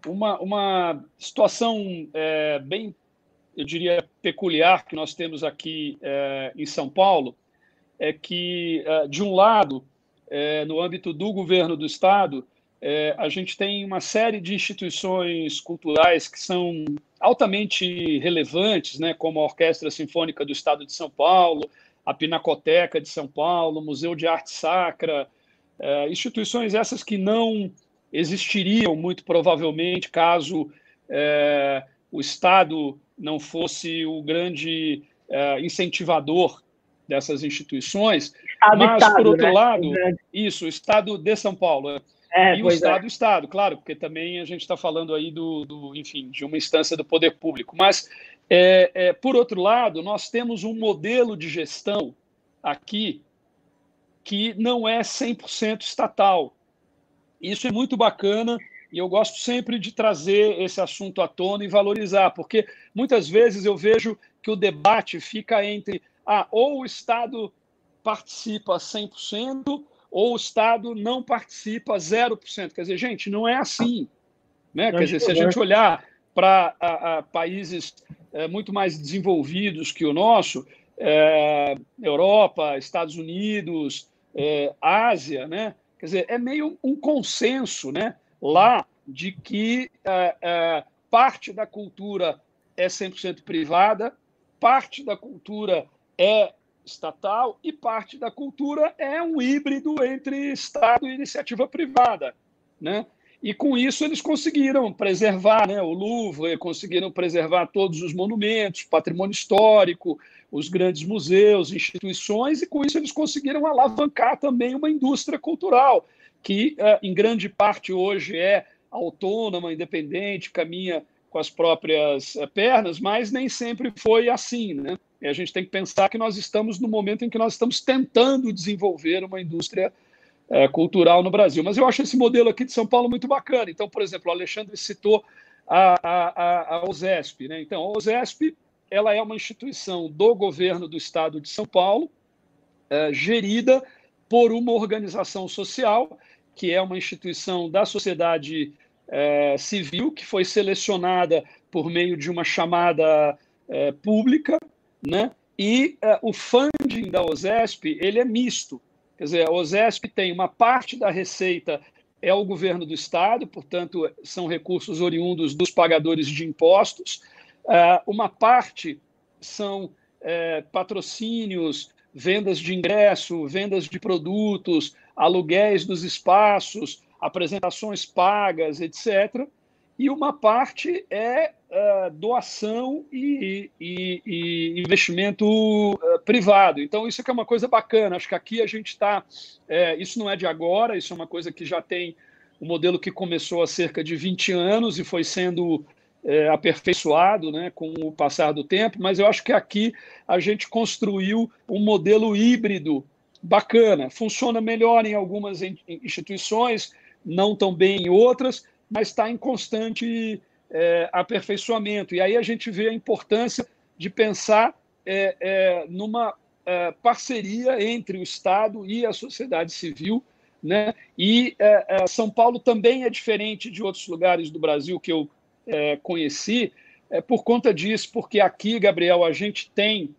S3: uma, uma situação é, bem, eu diria, peculiar que nós temos aqui é, em São Paulo, é que, de um lado, é, no âmbito do governo do Estado, é, a gente tem uma série de instituições culturais que são altamente relevantes, né, como a Orquestra Sinfônica do Estado de São Paulo, a Pinacoteca de São Paulo, Museu de Arte Sacra, é, instituições essas que não existiriam muito provavelmente caso é, o Estado não fosse o grande é, incentivador dessas instituições. Estado, mas, estado, por outro né? lado, isso, o Estado de São Paulo. É, e o Estado, é. Estado, claro, porque também a gente está falando aí do, do, enfim, de uma instância do poder público. Mas, é, é, por outro lado, nós temos um modelo de gestão aqui que não é 100% estatal. Isso é muito bacana e eu gosto sempre de trazer esse assunto à tona e valorizar, porque muitas vezes eu vejo que o debate fica entre ah, ou o Estado participa 100% ou o Estado não participa 0%. Quer dizer, gente, não é assim. Né? Quer dizer, se a gente olhar para países é, muito mais desenvolvidos que o nosso, é, Europa, Estados Unidos, é, Ásia, né? quer dizer, é meio um consenso né? lá de que é, é, parte da cultura é 100% privada, parte da cultura é estatal e parte da cultura é um híbrido entre Estado e iniciativa privada. Né? E com isso eles conseguiram preservar né, o Louvre, conseguiram preservar todos os monumentos, patrimônio histórico, os grandes museus, instituições, e com isso eles conseguiram alavancar também uma indústria cultural, que eh, em grande parte hoje é autônoma, independente, caminha com as próprias eh, pernas, mas nem sempre foi assim. Né? E a gente tem que pensar que nós estamos no momento em que nós estamos tentando desenvolver uma indústria é, cultural no Brasil. Mas eu acho esse modelo aqui de São Paulo muito bacana. Então, por exemplo, o Alexandre citou a, a, a OSESP. Né? Então, a OSESP ela é uma instituição do governo do estado de São Paulo, é, gerida por uma organização social, que é uma instituição da sociedade é, civil, que foi selecionada por meio de uma chamada é, pública, né? E uh, o funding da OSESP ele é misto. Quer dizer, a OSESP tem uma parte da receita é o governo do estado, portanto são recursos oriundos dos pagadores de impostos. Uh, uma parte são uh, patrocínios, vendas de ingresso, vendas de produtos, aluguéis dos espaços, apresentações pagas, etc e uma parte é uh, doação e, e, e investimento uh, privado. Então, isso é uma coisa bacana. Acho que aqui a gente está. É, isso não é de agora, isso é uma coisa que já tem um modelo que começou há cerca de 20 anos e foi sendo é, aperfeiçoado né, com o passar do tempo, mas eu acho que aqui a gente construiu um modelo híbrido bacana. Funciona melhor em algumas instituições, não tão bem em outras mas está em constante é, aperfeiçoamento. E aí a gente vê a importância de pensar é, é, numa é, parceria entre o Estado e a sociedade civil. Né? E é, é, São Paulo também é diferente de outros lugares do Brasil que eu conheci, por conta disso, porque aqui, Gabriel, a gente tem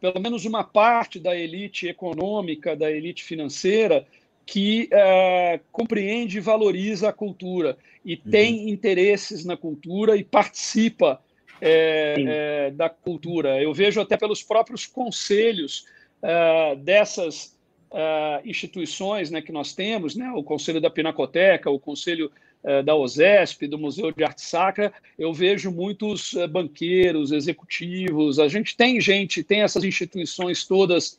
S3: pelo menos uma parte da elite econômica, da elite financeira, que é, compreende e valoriza a cultura e uhum. tem interesses na cultura e participa é, é, da cultura. Eu vejo até pelos próprios conselhos é, dessas é, instituições né, que nós temos, né, o Conselho da Pinacoteca, o Conselho é, da OSESP, do Museu de Arte Sacra, eu vejo muitos banqueiros, executivos, a gente tem gente, tem essas instituições todas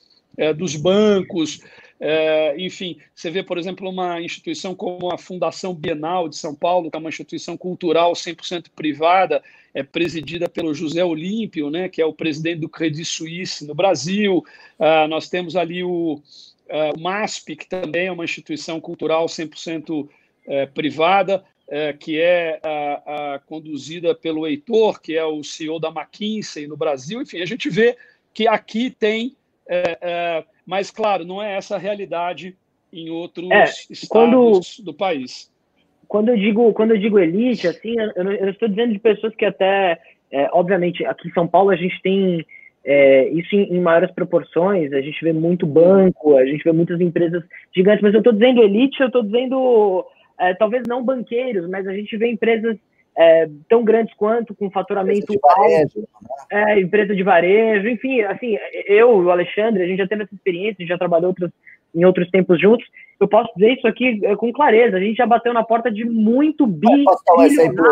S3: dos bancos, é, enfim, você vê, por exemplo, uma instituição como a Fundação Bienal de São Paulo, que é uma instituição cultural 100% privada, é presidida pelo José Olímpio, né, que é o presidente do Credit Suisse no Brasil. Uh, nós temos ali o, uh, o MASP, que também é uma instituição cultural 100% uh, é, privada, é, que é conduzida pelo Heitor, que é o CEO da McKinsey no Brasil. Enfim, a gente vê que aqui tem é, mas, claro, não é essa a realidade em outros é, estados quando, do país.
S4: Quando eu digo, quando eu digo elite, assim, eu, eu estou dizendo de pessoas que até, é, obviamente, aqui em São Paulo a gente tem é, isso em, em, maiores proporções, a gente vê muito banco, a gente vê muitas empresas gigantes, mas eu estou dizendo elite, eu estou dizendo é, talvez não banqueiros, mas a gente vê empresas é, tão grandes quanto, com faturamento
S1: varejo, alto,
S4: é, empresa de varejo, enfim, assim, eu e o Alexandre, a gente já teve essa experiência, a gente já trabalhou outros, em outros tempos juntos, eu posso dizer isso aqui é, com clareza, a gente já bateu na porta de muito bi.
S1: Dar um exemplo,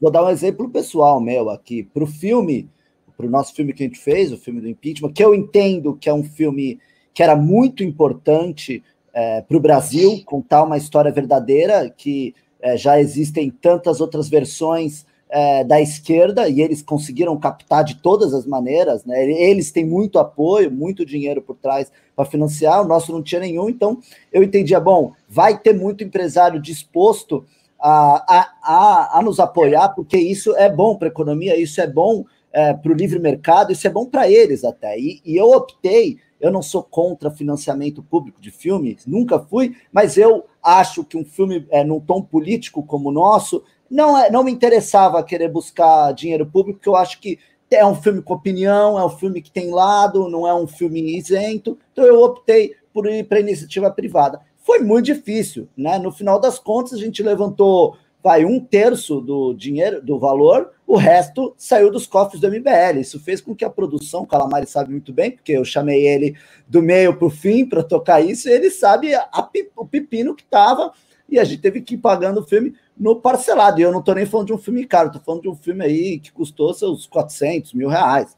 S1: vou dar um exemplo pessoal meu aqui, para o filme, para o nosso filme que a gente fez, o filme do impeachment, que eu entendo que é um filme que era muito importante é, para o Brasil, contar uma história verdadeira que é, já existem tantas outras versões é, da esquerda e eles conseguiram captar de todas as maneiras, né? Eles têm muito apoio, muito dinheiro por trás para financiar, o nosso não tinha nenhum, então eu entendia, bom, vai ter muito empresário disposto a, a, a, a nos apoiar, porque isso é bom para a economia, isso é bom é, para o livre mercado, isso é bom para eles até. E, e eu optei eu não sou contra financiamento público de filme, nunca fui, mas eu acho que um filme é, num tom político como o nosso, não, é, não me interessava querer buscar dinheiro público, porque eu acho que é um filme com opinião, é um filme que tem lado, não é um filme isento. Então eu optei por ir para iniciativa privada. Foi muito difícil, né? No final das contas, a gente levantou vai um terço do dinheiro, do valor, o resto saiu dos cofres do MBL. Isso fez com que a produção, o Calamari sabe muito bem, porque eu chamei ele do meio para o fim para tocar isso, e ele sabe a, o pepino que estava, e a gente teve que ir pagando o filme no parcelado. E eu não estou nem falando de um filme caro, estou falando de um filme aí que custou seus 400 mil reais.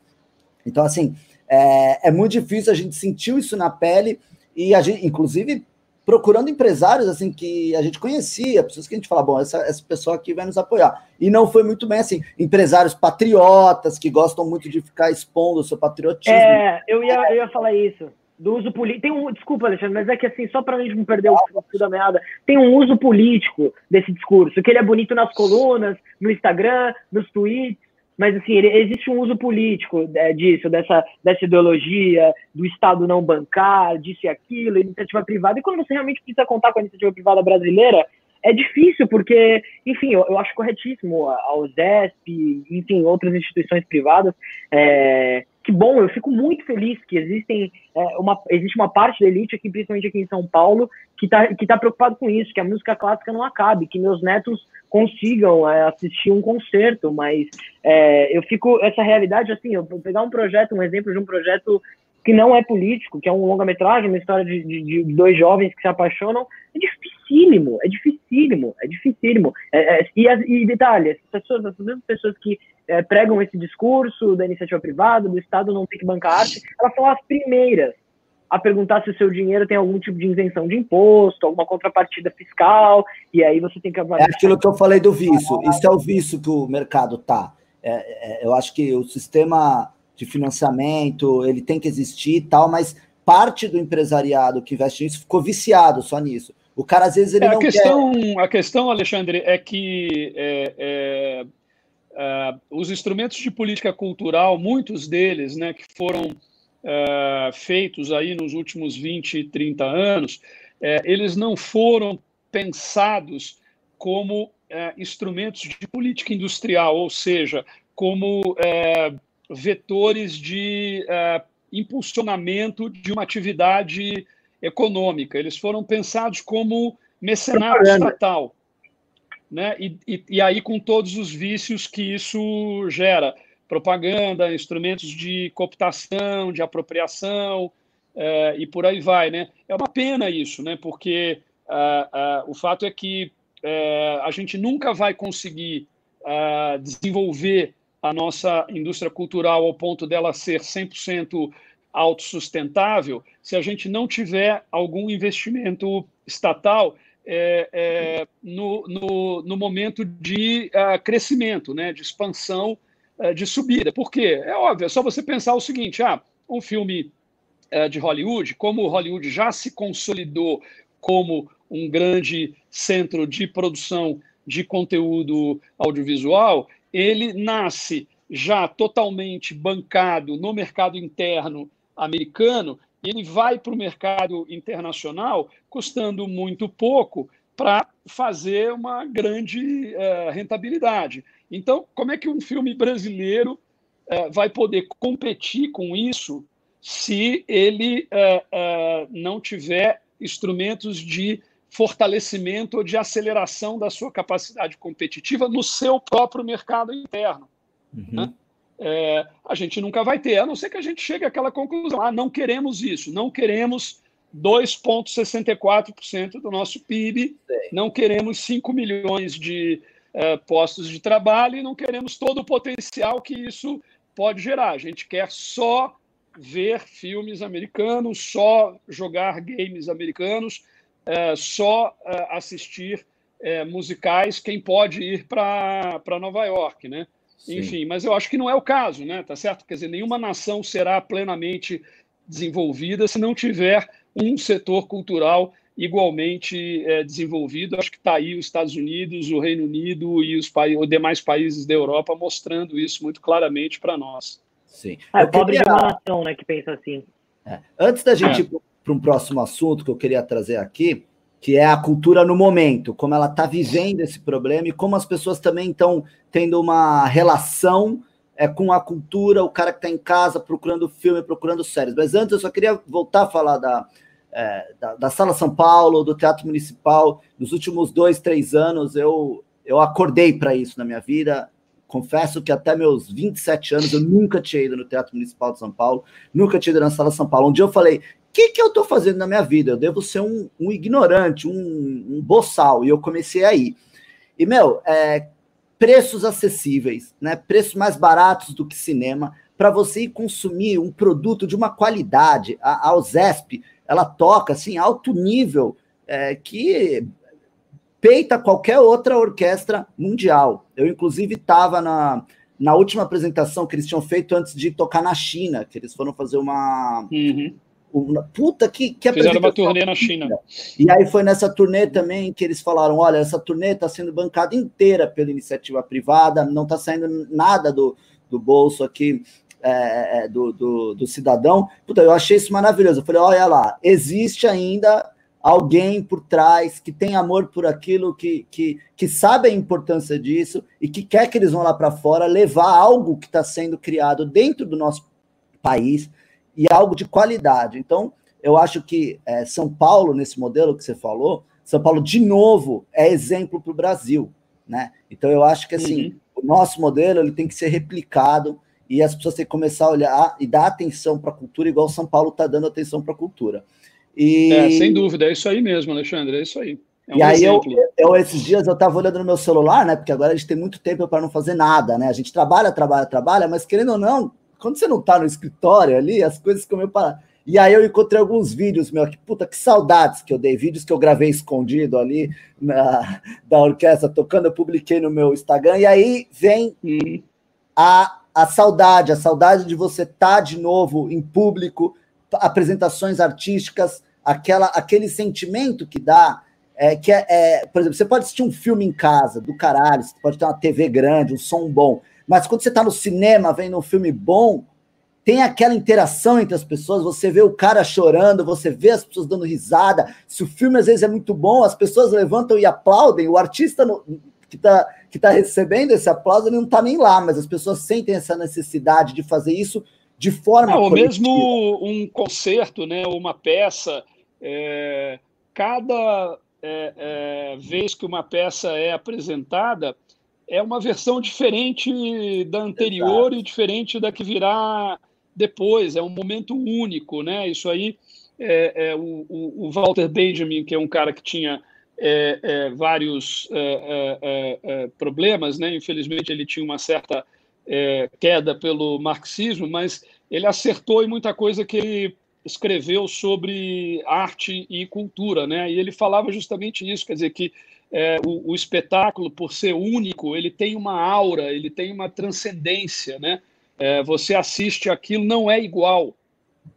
S1: Então, assim, é, é muito difícil, a gente sentiu isso na pele, e a gente, inclusive, procurando empresários assim que a gente conhecia, pessoas que a gente fala, bom, essa, essa pessoa aqui vai nos apoiar. E não foi muito bem assim. Empresários patriotas que gostam muito de ficar expondo o seu patriotismo.
S4: É, eu ia, eu ia falar isso. Do uso político. Tem um, desculpa, Alexandre, mas é que assim, só para a gente não perder o fio da meada, tem um uso político desse discurso, que ele é bonito nas colunas, no Instagram, nos tweets, mas assim, ele, existe um uso político é, disso, dessa, dessa ideologia, do Estado não bancar, disso e aquilo, iniciativa privada. E quando você realmente precisa contar com a iniciativa privada brasileira, é difícil, porque, enfim, eu, eu acho corretíssimo a USESP, enfim, outras instituições privadas. É, que bom, eu fico muito feliz que existem, é, uma, existe uma parte da elite aqui, principalmente aqui em São Paulo, que está que tá preocupado com isso, que a música clássica não acabe, que meus netos consigam é, assistir um concerto, mas é, eu fico essa realidade assim, eu vou pegar um projeto, um exemplo de um projeto que não é político, que é um longa-metragem, uma história de, de, de, dois jovens que se apaixonam, é dificílimo, é dificílimo, é dificílimo. É, é, e, e detalhe, as pessoas, as mesmas pessoas que é, pregam esse discurso da iniciativa privada, do Estado não tem que bancar arte, elas são as primeiras a perguntar se o seu dinheiro tem algum tipo de isenção de imposto, alguma contrapartida fiscal, e aí você tem que avaliar.
S1: É aquilo que eu falei do vício. Isso é o vício que o mercado tá. É, é, eu acho que o sistema de financiamento ele tem que existir e tal, mas parte do empresariado que investe nisso ficou viciado só nisso. O cara às vezes ele
S3: é,
S1: não
S3: a questão,
S1: quer...
S3: A questão, Alexandre, é que é, é, é, os instrumentos de política cultural, muitos deles, né, que foram é, feitos aí nos últimos 20, 30 anos, é, eles não foram pensados como instrumentos de política industrial, ou seja, como vetores de é, impulsionamento de uma atividade econômica. Eles foram pensados como mecenato estatal. Né? E, e, e aí com todos os vícios que isso gera propaganda, instrumentos de cooptação, de apropriação é, e por aí vai, né? É uma pena isso, né? Porque uh, uh, o fato é que uh, a gente nunca vai conseguir desenvolver a nossa indústria cultural ao ponto dela ser 100% autossustentável se a gente não tiver algum investimento estatal é, é, no, no, no, momento de crescimento, né, de expansão é, de subida. Por quê? É óbvio, é só você pensar o seguinte: ah, um filme é, de Hollywood, como Hollywood já se consolidou como um grande centro de produção de conteúdo audiovisual, ele nasce já totalmente bancado no mercado interno americano, ele vai para o mercado internacional custando muito pouco para fazer uma grande uh, rentabilidade. Então, como é que um filme brasileiro uh, vai poder competir com isso se ele uh, não tiver instrumentos de fortalecimento ou de aceleração da sua capacidade competitiva no seu próprio mercado interno. Uhum. Né? É, a gente nunca vai ter, a não ser que a gente chegue àquela conclusão: ah, não queremos isso, não queremos 2,64% do nosso PIB, Sim. não queremos 5 milhões de uh, postos de trabalho e não queremos todo o potencial que isso pode gerar. A gente quer só ver filmes americanos, só jogar games americanos, é, só é, assistir é, musicais quem pode ir para Nova York, né? Sim. Enfim, mas eu acho que não é o caso, né? Tá certo? Quer dizer, nenhuma nação será plenamente desenvolvida se não tiver um setor cultural igualmente é, desenvolvido. Acho que está aí os Estados Unidos, o Reino Unido e os, os demais países da Europa mostrando isso muito claramente para nós.
S4: Sim. É, pobre queria... de uma nação, né, que pensa assim.
S1: É. Antes da gente é para um próximo assunto que eu queria trazer aqui, que é a cultura no momento, como ela está vivendo esse problema e como as pessoas também estão tendo uma relação é, com a cultura, o cara que está em casa procurando filme, procurando séries. Mas antes eu só queria voltar a falar da, é, da, da, Sala São Paulo, do Teatro Municipal. Nos últimos dois, três anos eu, eu acordei para isso na minha vida. Confesso que até meus 27 anos eu nunca tinha ido no Teatro Municipal de São Paulo, nunca tinha ido na Sala São Paulo. Um dia eu falei, que, que eu estou fazendo na minha vida? Eu devo ser um, um ignorante, um, um, boçal. E eu comecei aí. E, meu, é, preços acessíveis, né? preços mais baratos do que cinema, para você ir consumir um produto de uma qualidade. A, a OZESP, ela toca assim, alto nível, é, que peita qualquer outra orquestra mundial. Eu, inclusive, estava na, na última apresentação que eles tinham feito antes de tocar na China, que eles foram fazer uma. Uhum Puta que, que
S3: Fizeram uma turnê na China.
S1: E aí foi nessa turnê também que eles falaram: olha, essa turnê está sendo bancada inteira pela iniciativa privada, não está saindo nada do, do bolso aqui é, é, do, do, do, cidadão. Puta, eu achei isso maravilhoso. Eu falei: olha lá, existe ainda alguém por trás que tem amor por aquilo, que, que, que sabe a importância disso e que quer que eles vão lá para fora levar algo que está sendo criado dentro do nosso país e algo de qualidade. Então, eu acho que é, São Paulo, nesse modelo que você falou, São Paulo, de novo, é exemplo para o Brasil. Né? Então, eu acho que assim, uhum. o nosso modelo ele tem que ser replicado e as pessoas têm que começar a olhar e dar atenção para a cultura, igual São Paulo está dando atenção para a cultura.
S3: E... É, sem dúvida, é isso aí mesmo, Alexandre, é isso aí. É um
S1: e aí, eu, eu, esses dias eu estava olhando no meu celular, né? Porque agora a gente tem muito tempo para não fazer nada, né? A gente trabalha, trabalha, trabalha, mas querendo ou não, quando você não está no escritório ali, as coisas ficam meio paradas. E aí eu encontrei alguns vídeos, meu, que puta, que saudades que eu dei, vídeos que eu gravei escondido ali na, da orquestra tocando, eu publiquei no meu Instagram, e aí vem uhum. a, a saudade, a saudade de você estar tá de novo em público, apresentações artísticas, aquela, aquele sentimento que dá, é, que é, é, por exemplo, você pode assistir um filme em casa, do caralho, você pode ter uma TV grande, um som bom, mas quando você está no cinema vendo um filme bom, tem aquela interação entre as pessoas, você vê o cara chorando, você vê as pessoas dando risada. Se o filme às vezes é muito bom, as pessoas levantam e aplaudem, o artista no, que está que tá recebendo esse aplauso ele não está nem lá, mas as pessoas sentem essa necessidade de fazer isso de forma. Não,
S3: mesmo um concerto, né, uma peça, é, cada é, é, vez que uma peça é apresentada, é uma versão diferente da anterior Exato. e diferente da que virá depois. É um momento único, né? Isso aí, é, é o, o, Walter Benjamin, que é um cara que tinha é, é vários é, é, problemas, né? Infelizmente, ele tinha uma certa queda pelo marxismo, mas ele acertou em muita coisa que ele escreveu sobre arte e cultura, né? E ele falava justamente isso, quer dizer que é, o, o, espetáculo, por ser único, ele tem uma aura, ele tem uma transcendência, né? É, você assiste aquilo, não é igual.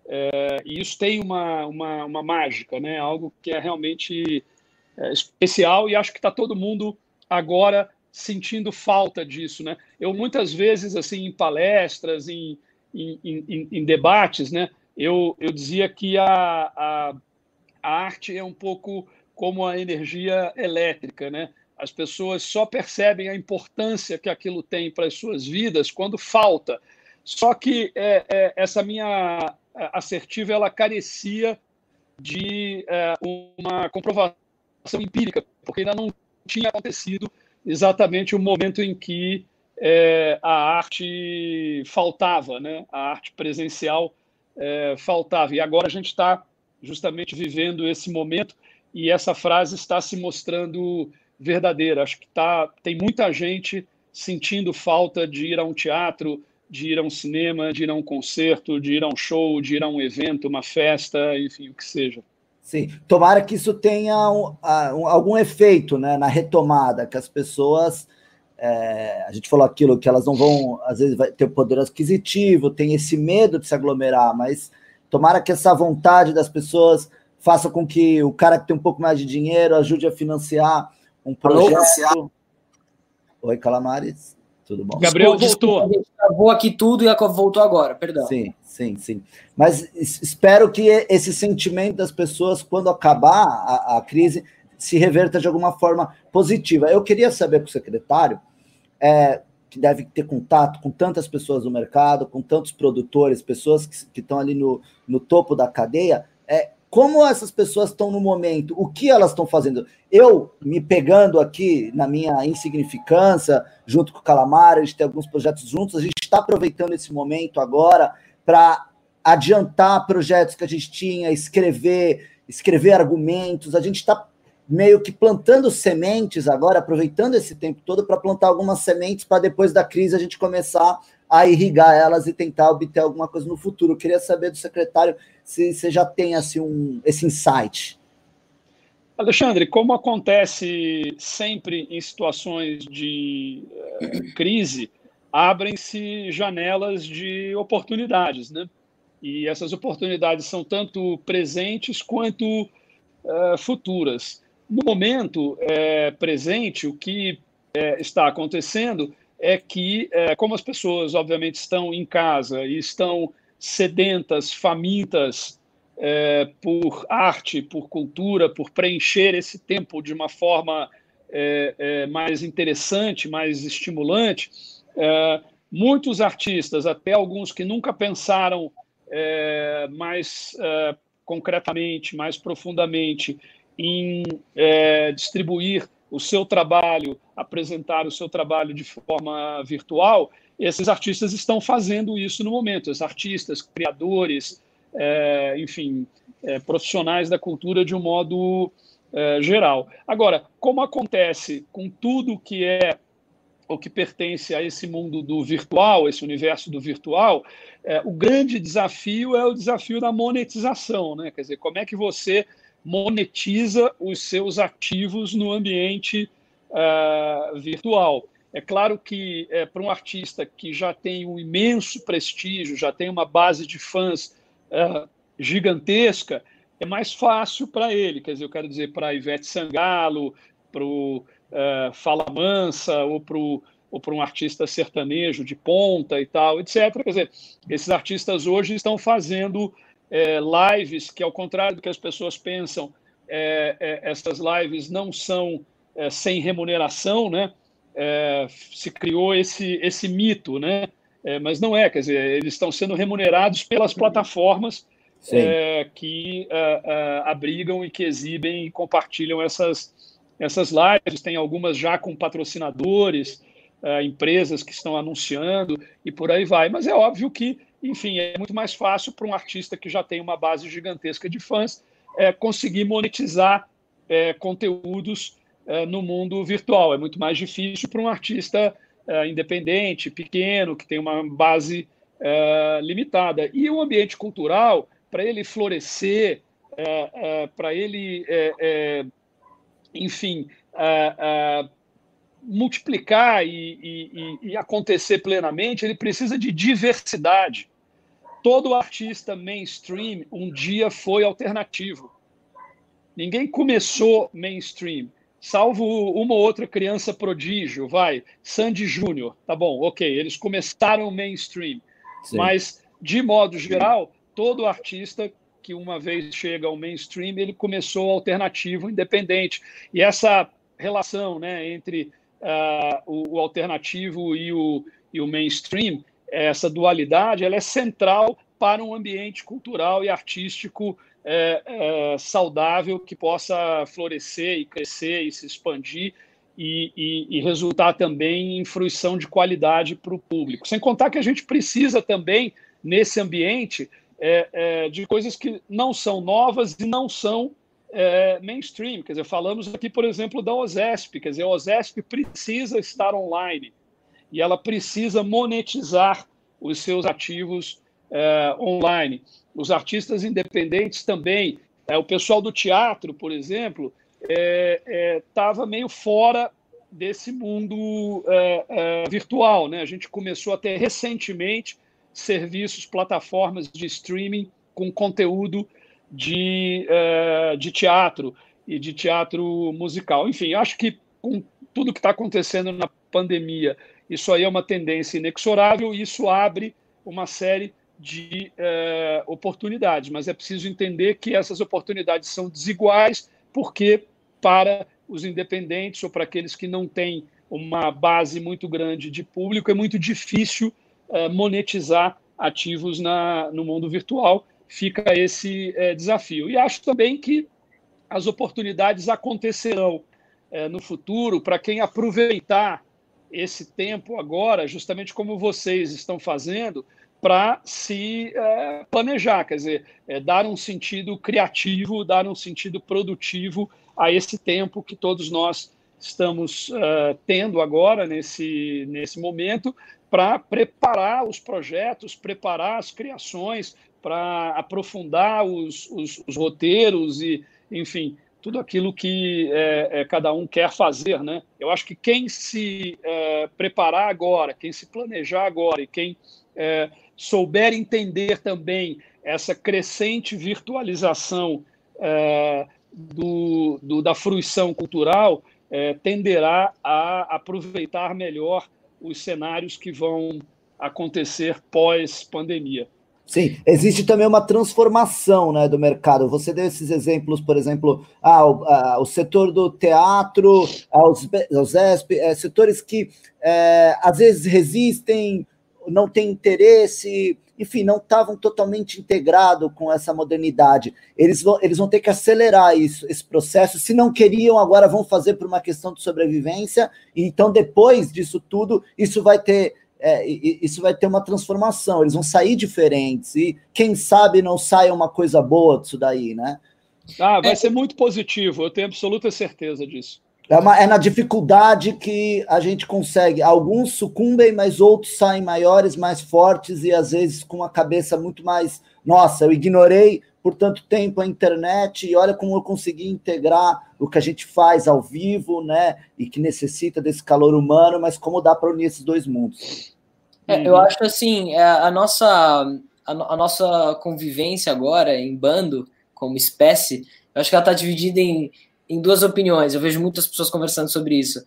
S3: É, e isso tem uma, uma, uma, mágica, né? Algo que é realmente é, especial e acho que está todo mundo agora sentindo falta disso, né? Eu muitas vezes, assim, em palestras, em, em, em, em debates, né? Eu, eu dizia que a, a, a arte é um pouco como a energia elétrica, né? As pessoas só percebem a importância que aquilo tem para as suas vidas quando falta. Só que é, é, essa minha assertiva ela carecia de é, uma comprovação empírica, porque ainda não tinha acontecido exatamente o momento em que é, a arte faltava, né? a arte presencial é, faltava. E agora a gente está justamente vivendo esse momento e essa frase está se mostrando verdadeira. Acho que tá, tem muita gente sentindo falta de ir a um teatro, de ir a um cinema, de ir a um concerto, de ir a um show, de ir a um evento, uma festa, enfim, o que seja.
S1: Sim, tomara que isso tenha um, um, algum efeito né, na retomada, que as pessoas. É, a gente falou aquilo que elas não vão, às vezes, vai ter poder aquisitivo, tem esse medo de se aglomerar, mas tomara que essa vontade das pessoas faça com que o cara que tem um pouco mais de dinheiro ajude a financiar um projeto. Oi, Calamares. Tudo bom?
S3: Gabriel voltou.
S5: A gente travou aqui tudo e voltou agora, perdão.
S1: Sim, sim, sim. Mas espero que esse sentimento das pessoas, quando acabar a, a crise, se reverta de alguma forma positiva. Eu queria saber com o secretário, é, que deve ter contato com tantas pessoas no mercado, com tantos produtores, pessoas que, que estão ali no, no topo da cadeia, é, como essas pessoas estão no momento, o que elas estão fazendo. Eu, me pegando aqui na minha insignificância, junto com o Calamar, a gente tem alguns projetos juntos, a gente está aproveitando esse momento agora para adiantar projetos que a gente tinha, escrever, escrever argumentos, a gente está meio que plantando sementes agora, aproveitando esse tempo todo para plantar algumas sementes para depois da crise a gente começar a irrigar elas e tentar obter alguma coisa no futuro. Eu queria saber do secretário se você já tem assim, um, esse insight.
S3: Alexandre, como acontece sempre em situações de uh, crise, abrem-se janelas de oportunidades, né? E essas oportunidades são tanto presentes quanto uh, futuras. No momento é, presente, o que é, está acontecendo é que, é, como as pessoas, obviamente, estão em casa e estão sedentas, famintas é, por arte, por cultura, por preencher esse tempo de uma forma é, é, mais interessante, mais estimulante, muitos artistas, até alguns que nunca pensaram mais concretamente, mais profundamente em distribuir o seu trabalho, apresentar o seu trabalho de forma virtual, esses artistas estão fazendo isso no momento. Os artistas, criadores, é, enfim, é, profissionais da cultura de um modo é, geral. Agora, como acontece com tudo que é o que pertence a esse mundo do virtual, esse universo do virtual, é, o grande desafio é o desafio da monetização, né? Quer dizer, como é que você monetiza os seus ativos no ambiente uh, virtual. É claro que é, para um artista que já tem um imenso prestígio, já tem uma base de fãs uh, gigantesca, é mais fácil para ele. Quer dizer, eu quero dizer para Ivete Sangalo, para o uh, Fala Mansa ou para ou para um artista sertanejo de ponta e tal, etc. Quer dizer, esses artistas hoje estão fazendo é, lives que, ao contrário do que as pessoas pensam, é, é, essas lives não são é, sem remuneração, né? É, se criou esse, esse mito, né? Mas não é, quer dizer, eles estão sendo remunerados pelas plataformas que abrigam e que exibem e compartilham essas, essas lives. Tem algumas já com patrocinadores, empresas que estão anunciando e por aí vai. Mas é óbvio que enfim, é muito mais fácil para um artista que já tem uma base gigantesca de fãs é, conseguir monetizar é, conteúdos é, no mundo virtual. É muito mais difícil para um artista é, independente, pequeno, que tem uma base é, limitada. E o ambiente cultural, para ele florescer, é, para ele, enfim, multiplicar e, e, e, acontecer plenamente, ele precisa de diversidade todo artista mainstream um dia foi alternativo. Ninguém começou mainstream, salvo uma ou outra criança prodígio, vai, Sandy Júnior, tá bom, ok, eles começaram mainstream, Sim. mas de modo geral, todo artista que uma vez chega ao mainstream, ele começou alternativo, independente. E essa relação né, entre uh, o, o, alternativo e o, e o mainstream essa dualidade ela é central para um ambiente cultural e artístico é, é, saudável que possa florescer e crescer e se expandir e, e, e resultar também em fruição de qualidade para o público. Sem contar que a gente precisa também, nesse ambiente, é, é, de coisas que não são novas e não são é, mainstream. Quer dizer, falamos aqui, por exemplo, da OSESP. Quer dizer, a OSESP precisa estar online e ela precisa monetizar os seus ativos é, online. Os artistas independentes também. É, o pessoal do teatro, por exemplo, estava é, meio fora desse mundo virtual. Né? A gente começou a ter recentemente serviços, plataformas de streaming com conteúdo de, de teatro e de teatro musical. Enfim, acho que com tudo que está acontecendo na pandemia, isso aí é uma tendência inexorável e isso abre uma série de eh, oportunidades, mas é preciso entender que essas oportunidades são desiguais, porque para os independentes ou para aqueles que não têm uma base muito grande de público, é muito difícil eh, monetizar ativos na, no mundo virtual. Fica esse eh, desafio. E acho também que as oportunidades acontecerão no futuro para quem aproveitar esse tempo agora, justamente como vocês estão fazendo, para se é, planejar, quer dizer, é, dar um sentido criativo, dar um sentido produtivo a esse tempo que todos nós estamos uh, tendo agora, nesse, nesse momento, para preparar os projetos, preparar as criações, para aprofundar os, os, os, roteiros e, enfim, tudo aquilo que é, é, cada um quer fazer. Né? Eu acho que quem se é, preparar agora, quem se planejar agora e quem é, souber entender também essa crescente virtualização é, do, do, da fruição cultural, é, tenderá a aproveitar melhor os cenários que vão acontecer pós-pandemia.
S1: Sim, existe também uma transformação né, do mercado. Você deu esses exemplos, por exemplo, ah, o, ah, o setor do teatro, ah, os, os ESP, é, setores que é, às vezes resistem não têm interesse, enfim, não estavam totalmente integrados com essa modernidade. Eles vão, eles vão ter que acelerar isso, esse processo. Se não queriam, agora vão fazer por uma questão de sobrevivência. Então, depois disso tudo, isso vai ter. É, isso vai ter uma transformação, eles vão sair diferentes, e quem sabe não saia uma coisa boa disso daí, né?
S3: Ah, vai é, ser muito positivo, eu tenho absoluta certeza disso.
S1: É, uma, é, na dificuldade que a gente consegue. Alguns sucumbem, mas outros saem maiores, mais fortes e às vezes com a cabeça muito mais. Nossa, eu ignorei por tanto tempo a internet e olha como eu consegui integrar o que a gente faz ao vivo, né? E que necessita desse calor humano, mas como dá para unir esses dois mundos.
S5: É, eu acho assim, é, a nossa, a, a nossa convivência agora em bando, como espécie, eu acho que ela está dividida em em duas opiniões. Eu vejo muitas pessoas conversando sobre isso.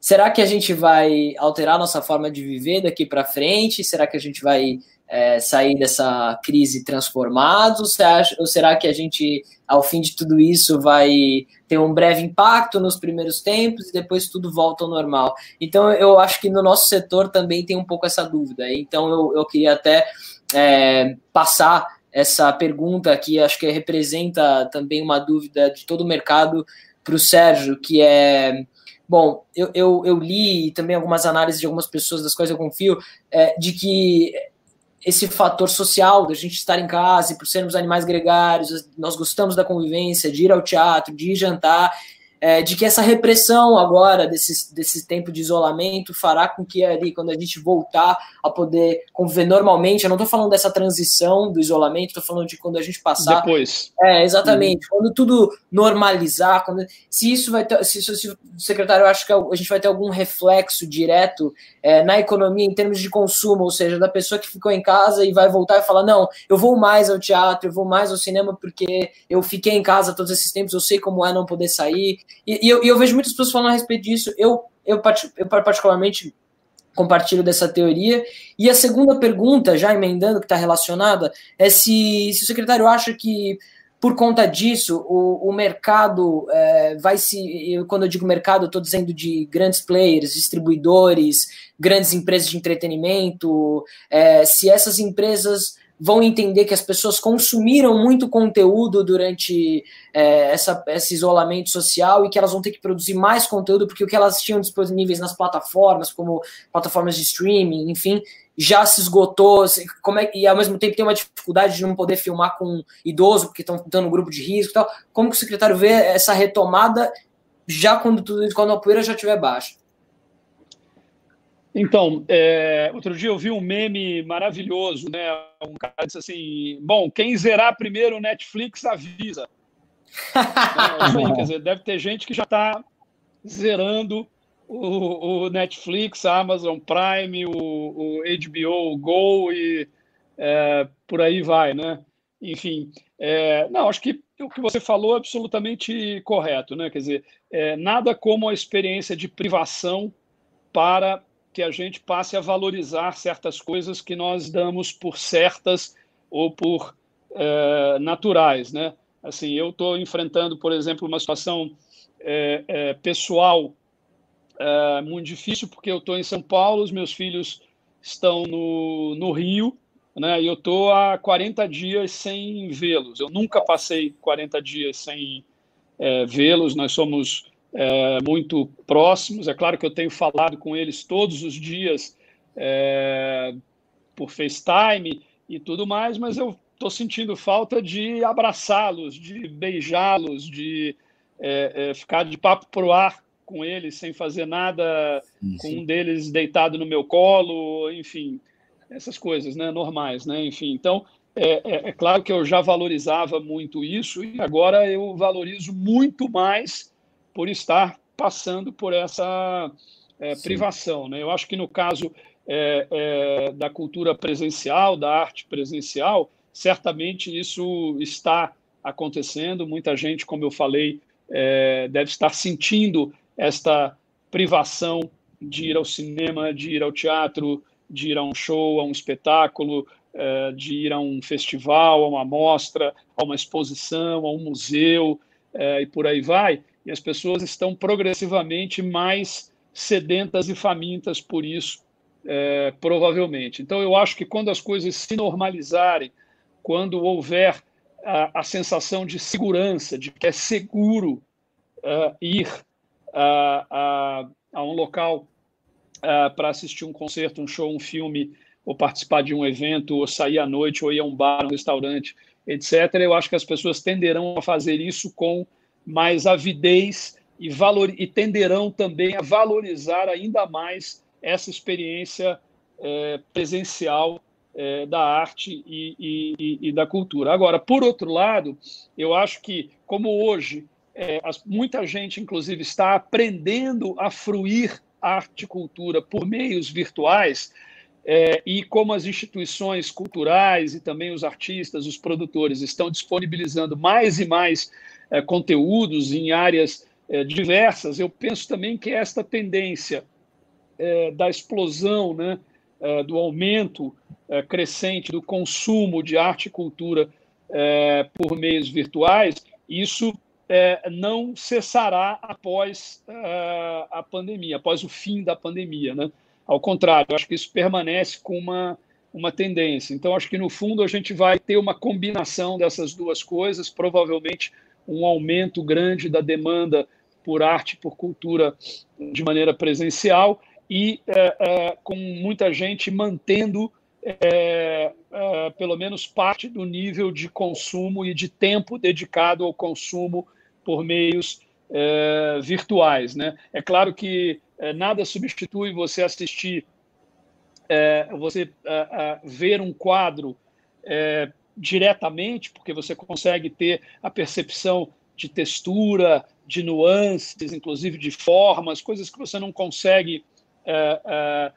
S5: Será que a gente vai alterar nossa forma de viver daqui para frente? Será que a gente vai é, sair dessa crise transformados? Ou será que a gente, ao fim de tudo isso, vai ter um breve impacto nos primeiros tempos e depois tudo volta ao normal? Então, eu acho que no nosso setor também tem um pouco essa dúvida. Então, eu, eu queria até é, passar essa pergunta que acho que representa também uma dúvida de todo o mercado para o Sérgio, que é bom, eu, eu, eu, li também algumas análises de algumas pessoas das quais eu confio, é, de que esse fator social da gente estar em casa e por sermos animais gregários, nós gostamos da convivência, de ir ao teatro, de ir jantar, é, de que essa repressão agora, desse, desse tempo de isolamento, fará com que ali, quando a gente voltar a poder conviver normalmente, eu não estou falando dessa transição do isolamento, estou falando de quando a gente passar.
S3: Depois.
S5: É, exatamente. Uhum. Quando tudo normalizar, quando, se isso vai ter. Se, se, se, secretário, eu acho que a gente vai ter algum reflexo direto é, na economia em termos de consumo, ou seja, da pessoa que ficou em casa e vai voltar e falar: não, eu vou mais ao teatro, eu vou mais ao cinema porque eu fiquei em casa todos esses tempos, eu sei como é não poder sair. E, e, eu, e eu, vejo muitas pessoas falando a respeito disso. Eu, eu, eu particularmente compartilho dessa teoria. E a segunda pergunta, já emendando, que está relacionada, é se, se o secretário acha que por conta disso, o, o mercado é, vai se. Eu, quando eu digo mercado, estou dizendo de grandes players, distribuidores, grandes empresas de entretenimento. É, se essas empresas vão entender que as pessoas consumiram muito conteúdo durante é, essa, esse isolamento social e que elas vão ter que produzir mais conteúdo, porque o que elas tinham disponíveis nas plataformas, como plataformas de streaming, enfim, já se esgotou, como é, e ao mesmo tempo tem uma dificuldade de não poder filmar com idoso, porque estão dando grupo de risco e tal. Como que o secretário vê essa retomada já quando tudo quando a poeira já estiver baixa?
S3: Então, é, outro dia eu vi um meme maravilhoso, né? Um cara disse assim: bom, quem zerar primeiro o Netflix avisa. é, quer dizer, deve ter gente que já está zerando o, o, Netflix, a Amazon Prime, o, o HBO Go e é, por aí vai, né? Enfim, é, não, acho que o que você falou é absolutamente correto, né? Quer dizer, é, nada como a experiência de privação para que a gente passe a valorizar certas coisas que nós damos por certas ou por é, naturais, né? Assim, eu estou enfrentando, por exemplo, uma situação é, é, pessoal muito difícil porque eu estou em São Paulo, os meus filhos estão no, no Rio, né? E eu estou há 40 dias sem vê-los. Eu nunca passei 40 dias sem vê-los. Nós somos é, muito próximos. É claro que eu tenho falado com eles todos os dias é, por FaceTime e tudo mais, mas eu estou sentindo falta de abraçá-los, de beijá-los, de é, é, ficar de papo pro ar com eles sem fazer nada, sim, com um deles deitado no meu colo, enfim, essas coisas, né, normais, né, enfim. Então, é, é, é, claro que eu já valorizava muito isso e agora eu valorizo muito mais por estar passando por essa é, privação, né. Eu acho que no caso é, é, da cultura presencial, da arte presencial, certamente isso está acontecendo. Muita gente, como eu falei, é, deve estar sentindo esta privação de ir ao cinema, de ir ao teatro, de ir a um show, a um espetáculo, eh, de ir a um festival, a uma mostra, a uma exposição, a um museu eh, e por aí vai. E as pessoas estão progressivamente mais sedentas e famintas por isso, é, provavelmente. Então, eu acho que quando as coisas se normalizarem, quando houver a, a sensação de segurança, de que é seguro uh, ir a, a, a um local para assistir um concerto, um show, um filme, ou participar de um evento, ou sair à noite, ou ir a um bar, um restaurante, etc., eu acho que as pessoas tenderão a fazer isso com mais avidez e, valor, e tenderão também a valorizar ainda mais essa experiência é, presencial é, da arte e, e, e, da cultura. Agora, por outro lado, eu acho que, como hoje é, as, muita gente, inclusive, está aprendendo a fruir arte e cultura por meios virtuais, é, e como as instituições culturais e também os artistas, os produtores, estão disponibilizando mais e mais é, conteúdos em áreas é, diversas, eu penso também que esta tendência é, da explosão, né, do aumento crescente do consumo de arte e cultura por meios virtuais, isso não cessará após a pandemia, após o fim da pandemia. Né? Ao contrário, acho que isso permanece com uma, uma tendência. Então, acho que no fundo a gente vai ter uma combinação dessas duas coisas, provavelmente um aumento grande da demanda por arte, por cultura de maneira presencial e é, é, com muita gente mantendo é, é, pelo menos parte do nível de consumo e de tempo dedicado ao consumo por meios é, virtuais. Né? É claro que é, nada substitui você assistir, você ver um quadro diretamente, porque você consegue ter a percepção de textura, de nuances, inclusive de formas, coisas que você não consegue é,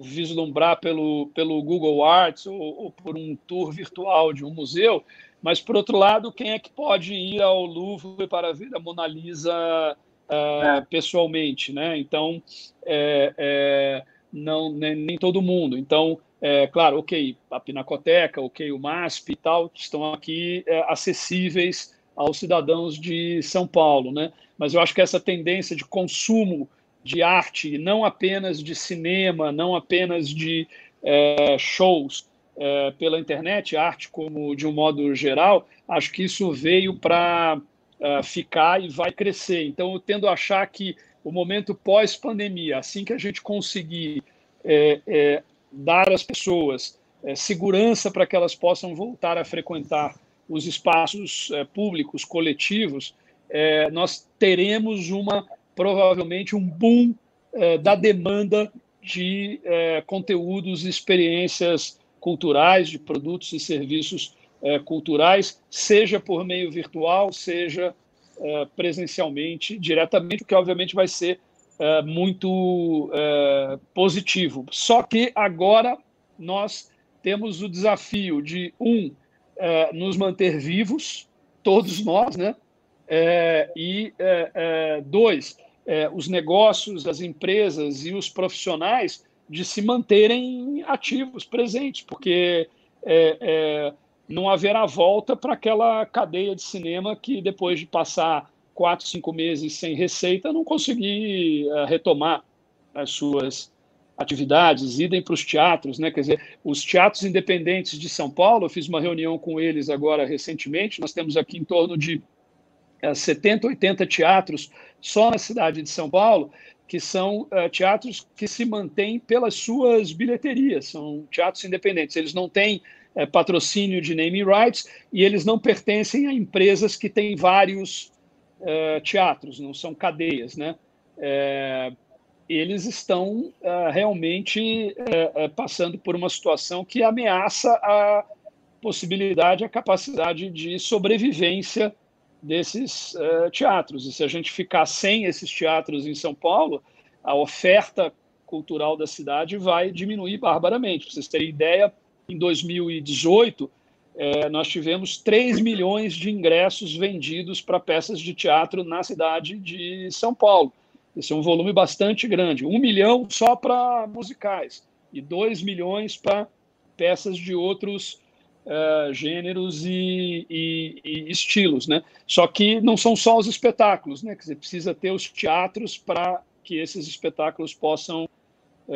S3: vislumbrar pelo, pelo Google Arts ou, ou, por um tour virtual de um museu. Mas, por outro lado, quem é que pode ir ao Louvre para ver a Mona Lisa uh, pessoalmente? Né? Então, é, é, não, nem, nem, todo mundo. Então, é, claro, ok, a Pinacoteca, ok, o MASP e tal, estão aqui é, acessíveis aos cidadãos de São Paulo, né? Mas eu acho que essa tendência de consumo de arte, não apenas de cinema, não apenas de é, shows é, pela internet, arte como de um modo geral, acho que isso veio para é, ficar e vai crescer. Então, eu tendo a achar que o momento pós-pandemia, assim que a gente conseguir é, é, dar às pessoas é, segurança para que elas possam voltar a frequentar os espaços é, públicos, coletivos, é, nós teremos uma provavelmente um boom é, da demanda de é, conteúdos e experiências culturais, de produtos e serviços é, culturais, seja por meio virtual, seja presencialmente, diretamente, o que obviamente vai ser é, muito é, positivo. Só que agora nós temos o desafio de, um, é, nos manter vivos, todos nós, né? E, dois, os negócios, as empresas e os profissionais de se manterem ativos, presentes, porque não haverá volta para aquela cadeia de cinema que depois de passar quatro, cinco meses sem receita, não consegui uh, retomar as suas atividades, idem para os teatros, né? Quer dizer, os teatros independentes de São Paulo, eu fiz uma reunião com eles agora recentemente, nós temos aqui em torno de uh, 70, 80 teatros só na cidade de São Paulo, que são uh, teatros que se mantêm pelas suas bilheterias, são teatros independentes, eles não têm uh, patrocínio de name rights e eles não pertencem a empresas que têm vários é, teatros, não são cadeias, né? É, eles estão é, realmente é, passando por uma situação que ameaça a possibilidade, a capacidade de sobrevivência desses teatros. E se a gente ficar sem esses teatros em São Paulo, a oferta cultural da cidade vai diminuir barbaramente. Para vocês terem ideia, em 2018 é, nós tivemos 3 milhões de ingressos vendidos para peças de teatro na cidade de São Paulo. Esse é um volume bastante grande. Um milhão só para musicais e 2 milhões para peças de outros uh, gêneros e, e, e, estilos. Né? Só que não são só os espetáculos, né? Quer dizer, precisa ter os teatros para que esses espetáculos possam é,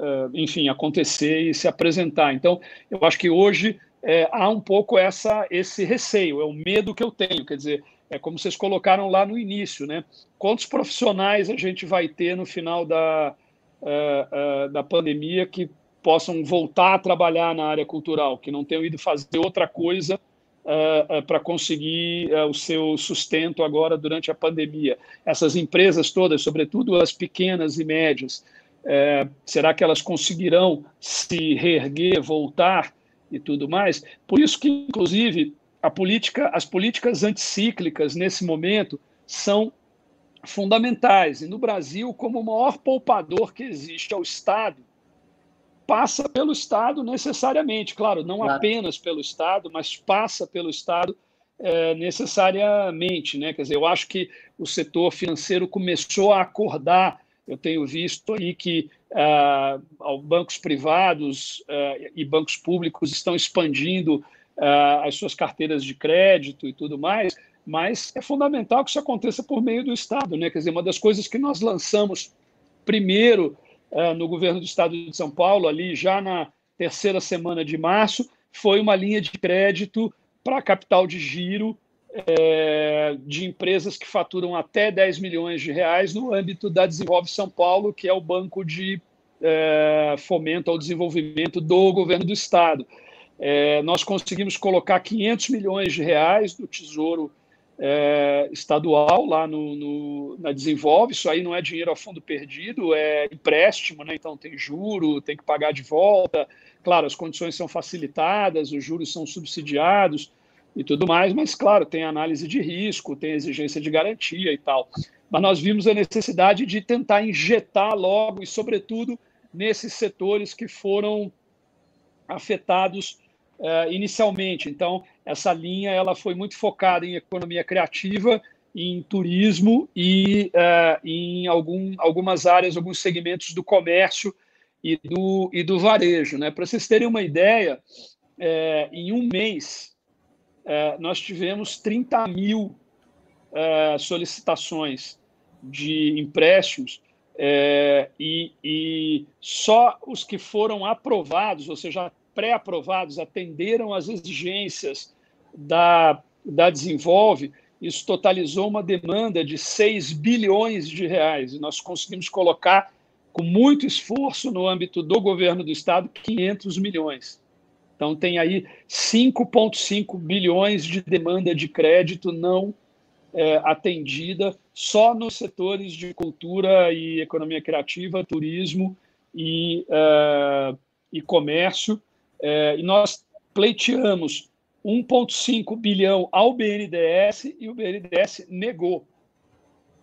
S3: é, enfim, acontecer e se apresentar. Então, eu acho que hoje é, há um pouco essa, esse receio, é o medo que eu tenho. Quer dizer, é como vocês colocaram lá no início, né? Quantos profissionais a gente vai ter no final da, uh, uh, da pandemia que possam voltar a trabalhar na área cultural, que não tenham ido fazer outra coisa uh, para conseguir o seu sustento agora durante a pandemia? Essas empresas todas, sobretudo as pequenas e médias, será que elas conseguirão se reerguer, voltar? E tudo mais. Por isso que, inclusive, a política, as políticas anticíclicas nesse momento são fundamentais. E no Brasil, como o maior poupador que existe ao Estado, passa pelo Estado necessariamente, claro, não claro. apenas pelo Estado, mas passa pelo Estado é, necessariamente, né? Quer dizer, eu acho que o setor financeiro começou a acordar. Eu tenho visto aí que uh, bancos privados uh, e bancos públicos estão expandindo uh, as suas carteiras de crédito e tudo mais, mas é fundamental que isso aconteça por meio do Estado. Né? Quer dizer, uma das coisas que nós lançamos primeiro no governo do Estado de São Paulo, ali já na terceira semana de março, foi uma linha de crédito para capital de giro é, de empresas que faturam até 10 milhões de reais no âmbito da Desenvolve São Paulo, que é o banco de é, fomento ao desenvolvimento do governo do Estado. É, nós conseguimos colocar 500 milhões de reais do Tesouro Estadual lá no, no, na Desenvolve. Isso aí não é dinheiro a fundo perdido, é empréstimo, né? então tem juro, tem que pagar de volta. Claro, as condições são facilitadas, os juros são subsidiados e tudo mais, mas claro, tem análise de risco, tem exigência de garantia e tal. Mas nós vimos a necessidade de tentar injetar logo e, sobretudo, nesses setores que foram afetados uh, inicialmente. Então, essa linha ela foi muito focada em economia criativa, em turismo e uh, em algum, algumas áreas, alguns segmentos do comércio e do, e do varejo. Né? Para vocês terem uma ideia, é, em um mês, é, nós tivemos 30 mil é, solicitações de empréstimos é, e, e, só os que foram aprovados, ou seja, pré-aprovados, atenderam às exigências da, da Desenvolve. Isso totalizou uma demanda de 6 bilhões de reais. E nós conseguimos colocar, com muito esforço, no âmbito do governo do Estado, 500 milhões. Então, tem aí 5,5 bilhões de demanda de crédito não é, atendida só nos setores de cultura e economia criativa, turismo e, é, e comércio. É, e nós pleiteamos 1,5 bilhão ao BNDES e o BNDES negou,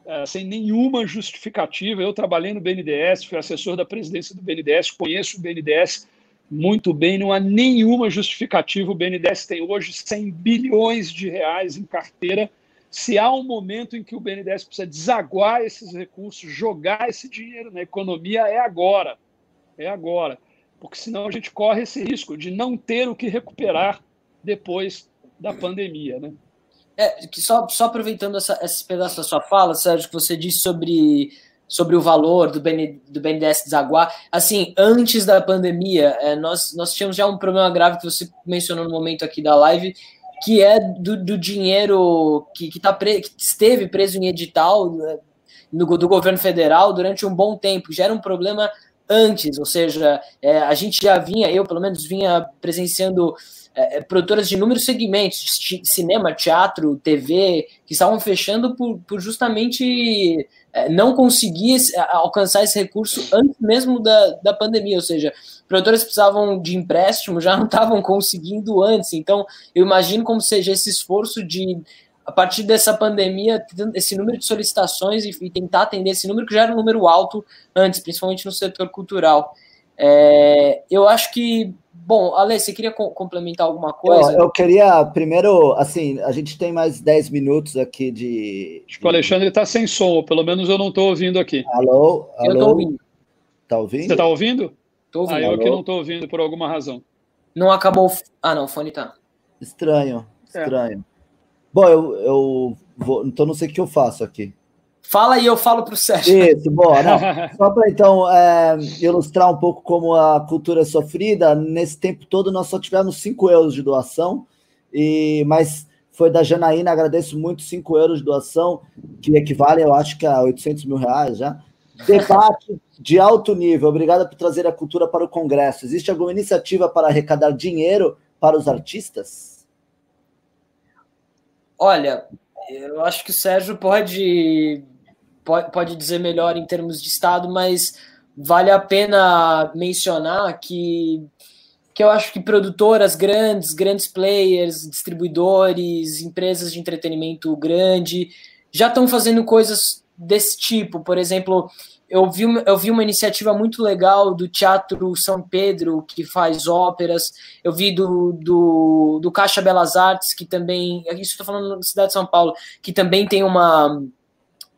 S3: é, sem nenhuma justificativa. Eu trabalhei no BNDES, fui assessor da presidência do BNDES, conheço o BNDES muito bem, não há nenhuma justificativa. O BNDES tem hoje 100 bilhões de reais em carteira. Se há um momento em que o BNDES precisa desaguar esses recursos, jogar esse dinheiro na economia, é agora. É agora. Porque senão a gente corre esse risco de não ter o que recuperar depois da pandemia. Né?
S5: É, só, só aproveitando essa, esse pedaço da sua fala, Sérgio, que você disse sobre sobre o valor do, BN, do BNDES desaguar. Assim, antes da pandemia, é, nós, nós tínhamos já um problema grave que você mencionou no momento aqui da live, que é do, do dinheiro que, que, tá pre, que esteve preso em edital né, no, do governo federal durante um bom tempo. Já era um problema antes, ou seja, é, a gente já vinha, eu pelo menos vinha presenciando é, é produtoras de inúmeros segmentos, cinema, teatro, TV, que estavam fechando por, por justamente não conseguir alcançar esse recurso antes mesmo da, da pandemia, ou seja, produtores precisavam de empréstimo, já não estavam conseguindo antes. Então, eu imagino como seja esse esforço de, a partir dessa pandemia, esse número de solicitações e, e tentar atender esse número que já era um número alto antes, principalmente no setor cultural. É, eu acho que Bom, Ale, você queria complementar alguma coisa?
S1: Eu, eu, queria, primeiro, assim, a gente tem mais 10 minutos aqui de.
S3: Acho que o Alexandre está sem som, pelo menos eu não estou ouvindo aqui.
S1: Alô?
S5: alô? Eu estou ouvindo.
S1: Tá ouvindo?
S3: Você está ouvindo?
S5: Estou ouvindo.
S3: Ah, eu aqui não estou ouvindo por alguma razão.
S5: Não acabou. Ah, não, o fone tá.
S1: Estranho, estranho. É. Bom, eu, eu vou, então não sei o que eu faço aqui.
S5: Fala e eu falo para o Sérgio.
S1: Isso, boa. Não, só para então é, ilustrar um pouco como a cultura é sofrida, nesse tempo todo nós só tivemos 5 euros de doação, e mas foi da Janaína, agradeço muito, 5 euros de doação, que equivale, eu acho que a 800 mil reais já. Debate de alto nível, obrigada por trazer a cultura para o Congresso. Existe alguma iniciativa para arrecadar dinheiro para os artistas?
S5: Olha, eu acho que o Sérgio pode pode, pode dizer melhor em termos de Estado, mas vale a pena mencionar que, que eu acho que produtoras grandes, grandes players, distribuidores, empresas de entretenimento grande, já estão fazendo coisas desse tipo. Por exemplo, eu vi, eu vi uma iniciativa muito legal do Teatro São Pedro, que faz óperas. Eu vi do, do, do Caixa Belas Artes, que também. Isso estou falando na cidade de São Paulo, que também tem uma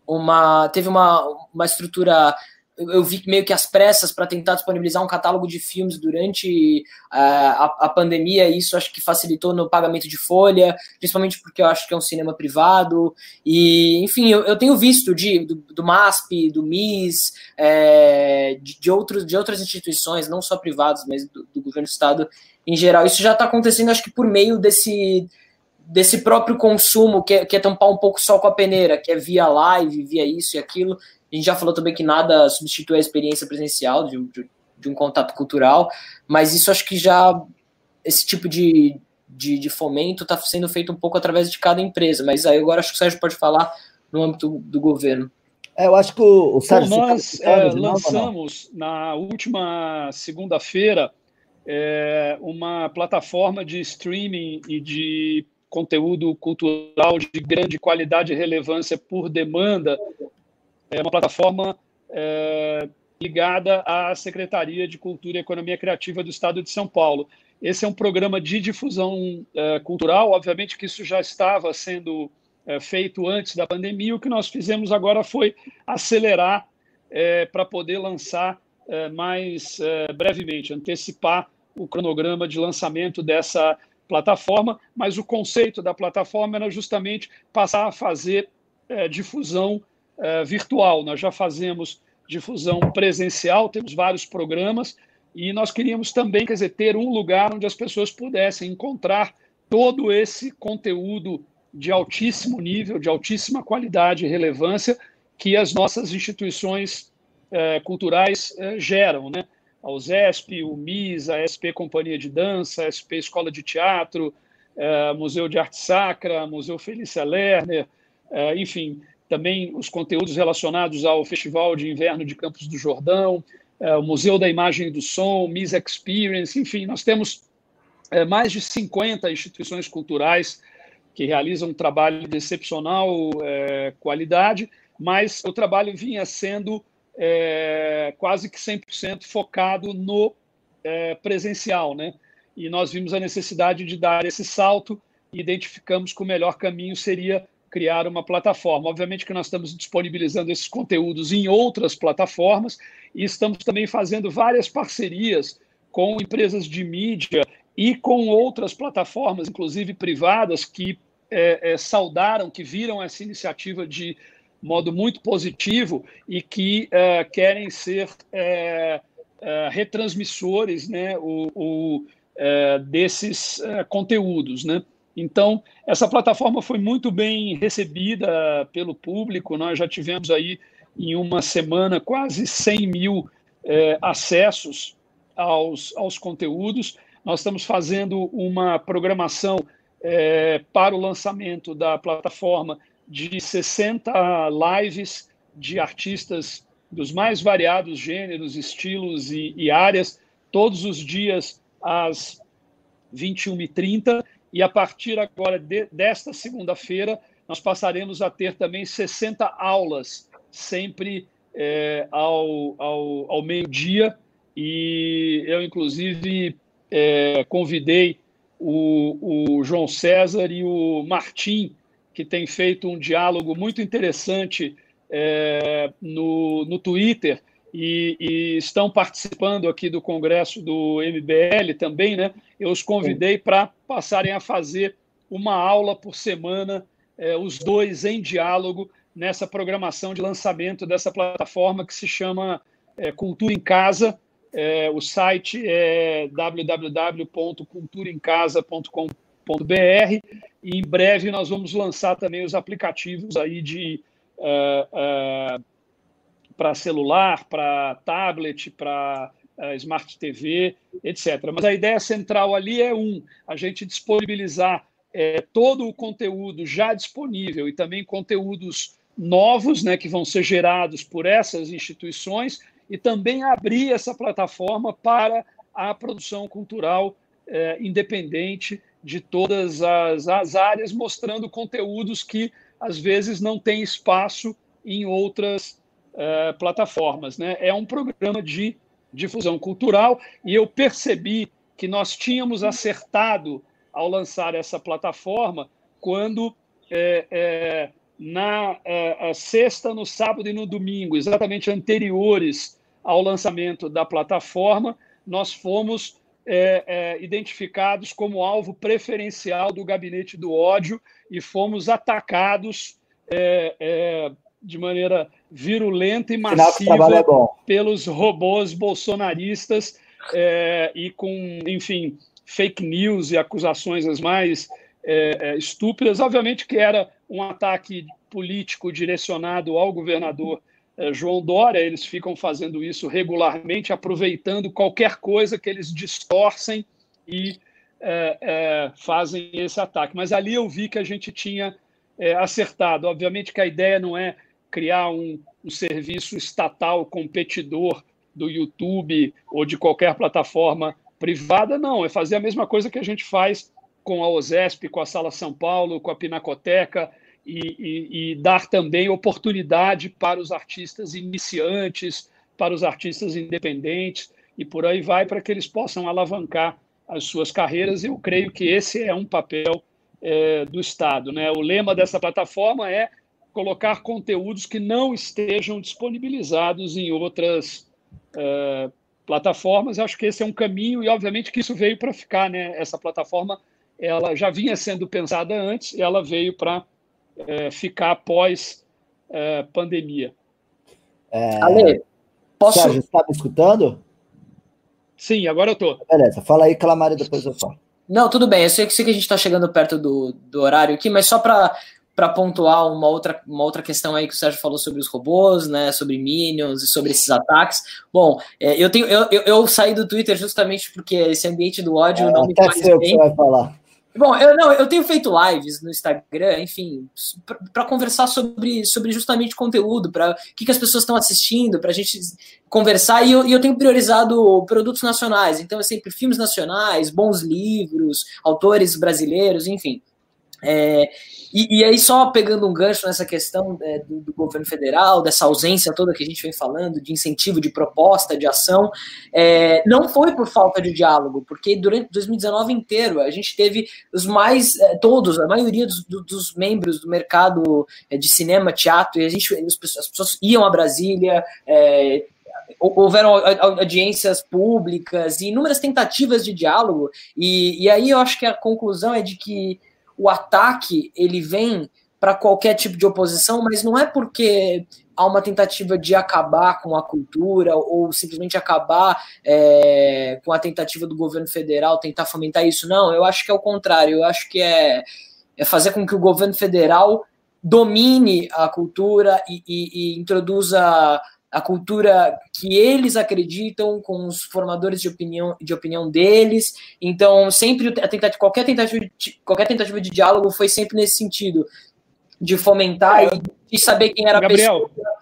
S5: uma teve uma, uma estrutura eu vi meio que as pressas para tentar disponibilizar um catálogo de filmes durante uh, a, a, pandemia, e isso acho que facilitou no pagamento de folha, principalmente porque eu acho que é um cinema privado, e enfim, eu, eu tenho visto de, do, do MASP, do MIS, é, de, de, outros, de outras instituições, não só privadas, mas do, do governo do estado em geral. Isso já está acontecendo, acho que por meio desse desse próprio consumo, que é, que é tampar um pouco só com a peneira, que é via live, via isso e aquilo. A gente já falou também que nada substitui a experiência presencial de, de, de um contato cultural, mas isso acho que já, esse tipo de, de, de fomento está sendo feito um pouco através de cada empresa, mas aí agora acho que o Sérgio pode falar no âmbito do governo.
S1: É, eu acho que o, o
S3: Sérgio. Bom, nós é, lançamos na última segunda-feira é, uma plataforma de streaming e de conteúdo cultural de grande qualidade e relevância por demanda, é uma plataforma é, ligada à Secretaria de Cultura e Economia Criativa do Estado de São Paulo. Esse é um programa de difusão é, cultural, obviamente que isso já estava sendo é, feito antes da pandemia, o que nós fizemos agora foi acelerar é, para poder lançar é, mais é, brevemente, antecipar o cronograma de lançamento dessa plataforma, mas o conceito da plataforma era justamente passar a fazer é, difusão é, virtual. Nós já fazemos difusão presencial, temos vários programas, e nós queríamos também, quer dizer, ter um lugar onde as pessoas pudessem encontrar todo esse conteúdo de altíssimo nível, de altíssima qualidade e relevância que as nossas instituições é, culturais geram, né? A USESP, o MIS, a SP Companhia de Dança, a SP Escola de Teatro, é, Museu de Arte Sacra, Museu Felícia Lerner, enfim, também os conteúdos relacionados ao Festival de Inverno de Campos do Jordão, o Museu da Imagem e do Som, MIS Experience, enfim, nós temos mais de 50 instituições culturais que realizam um trabalho de excepcional qualidade, mas o trabalho vinha sendo é, quase que 100% focado no é, presencial, né? E nós vimos a necessidade de dar esse salto e identificamos que o melhor caminho seria criar uma plataforma. Obviamente que nós estamos disponibilizando esses conteúdos em outras plataformas e estamos também fazendo várias parcerias com empresas de mídia e com outras plataformas, inclusive privadas, que é, é, saudaram, que viram essa iniciativa de modo muito positivo e que uh, querem ser uh, retransmissores né, o, o desses conteúdos. Né? Então, essa plataforma foi muito bem recebida pelo público, nós já tivemos aí em uma semana quase 100 mil acessos aos, aos conteúdos. Nós estamos fazendo uma programação para o lançamento da plataforma de 60 lives de artistas dos mais variados gêneros, estilos e, e áreas, todos os dias às 21h30. E a partir agora de, desta segunda-feira, nós passaremos a ter também 60 aulas, sempre é, ao, ao, ao meio-dia. E eu, inclusive, é, convidei o, o João César e o Martim que tem feito um diálogo muito interessante é, no, no Twitter e, e, estão participando aqui do congresso do MBL também, né? Eu os convidei para passarem a fazer uma aula por semana, é, os dois em diálogo, nessa programação de lançamento dessa plataforma que se chama é, Cultura em Casa. É, o site é www.culturaemcasa.com.br e em breve nós vamos lançar também os aplicativos aí de uh, uh, para celular, para tablet, para uh, smart TV, etc. Mas a ideia central ali é um, a gente disponibilizar todo o conteúdo já disponível e também conteúdos novos, né, que vão ser gerados por essas instituições e também abrir essa plataforma para a produção cultural independente de todas as, as áreas, mostrando conteúdos que às vezes não têm espaço em outras uh, plataformas. Né? É um programa de difusão cultural e eu percebi que nós tínhamos acertado ao lançar essa plataforma quando é, é, na é, sexta, no sábado e no domingo, exatamente anteriores ao lançamento da plataforma, nós fomos é, é, identificados como alvo preferencial do gabinete do ódio e fomos atacados é, é de maneira virulenta e massiva é pelos robôs bolsonaristas é, e com, enfim, fake news e acusações as mais estúpidas. Obviamente que era um ataque político direcionado ao governador João Dória, eles ficam fazendo isso regularmente, aproveitando qualquer coisa que eles distorcem e é, é, fazem esse ataque. Mas ali eu vi que a gente tinha é, acertado. Obviamente que a ideia não é criar um, um serviço estatal competidor do YouTube ou de qualquer plataforma privada, não. É fazer a mesma coisa que a gente faz com a OSESP, com a Sala São Paulo, com a Pinacoteca, e, e, e, dar também oportunidade para os artistas iniciantes, para os artistas independentes e por aí vai, para que eles possam alavancar as suas carreiras. Eu creio que esse é um papel é, do Estado. Né? O lema dessa plataforma é colocar conteúdos que não estejam disponibilizados em outras é, plataformas. Acho que esse é um caminho e, obviamente, que isso veio para ficar. Né? Essa plataforma ela já vinha sendo pensada antes e ela veio para é, ficar após é, pandemia.
S1: É... Ale, posso... Sérgio, está me escutando?
S3: Sim, agora eu estou.
S1: Beleza, fala aí, Calamari, depois eu falo.
S5: Não, tudo bem. Eu sei, sei que a gente está chegando perto do, do horário aqui, mas só para para pontuar uma outra, uma outra questão aí que o Sérgio falou sobre os robôs, né, sobre Minions e sobre esses ataques. Bom, é, eu tenho eu, eu, eu, saí do Twitter justamente porque esse ambiente do ódio é, não me faz bem. Vai falar. Bom, eu não, eu tenho feito lives no Instagram, enfim, para conversar sobre, sobre justamente conteúdo, para o que, que as pessoas estão assistindo, para a gente conversar, e eu, e eu tenho priorizado produtos nacionais, então é sempre filmes nacionais, bons livros, autores brasileiros, enfim. É, e, e, aí, só pegando um gancho nessa questão é, do, do, governo federal, dessa ausência toda que a gente vem falando, de incentivo, de proposta, de ação, é, não foi por falta de diálogo, porque durante 2019 inteiro a gente teve os mais, é, todos, a maioria dos, dos, membros do mercado é, de cinema, teatro, e a gente, as pessoas iam a Brasília, é, houveram audiências públicas e inúmeras tentativas de diálogo, e, e aí eu acho que a conclusão é de que o ataque ele vem para qualquer tipo de oposição, mas não é porque há uma tentativa de acabar com a cultura ou simplesmente acabar é, com a tentativa do governo federal tentar fomentar isso. Não, eu acho que é o contrário. Eu acho que é, é fazer com que o governo federal domine a cultura e, e, e introduza a cultura que eles acreditam com os formadores de opinião, de opinião deles. Então, sempre a tentativa, qualquer tentativa de, qualquer tentativa de diálogo foi sempre nesse sentido de fomentar é, e, saber quem era
S3: Gabriel, a pessoa.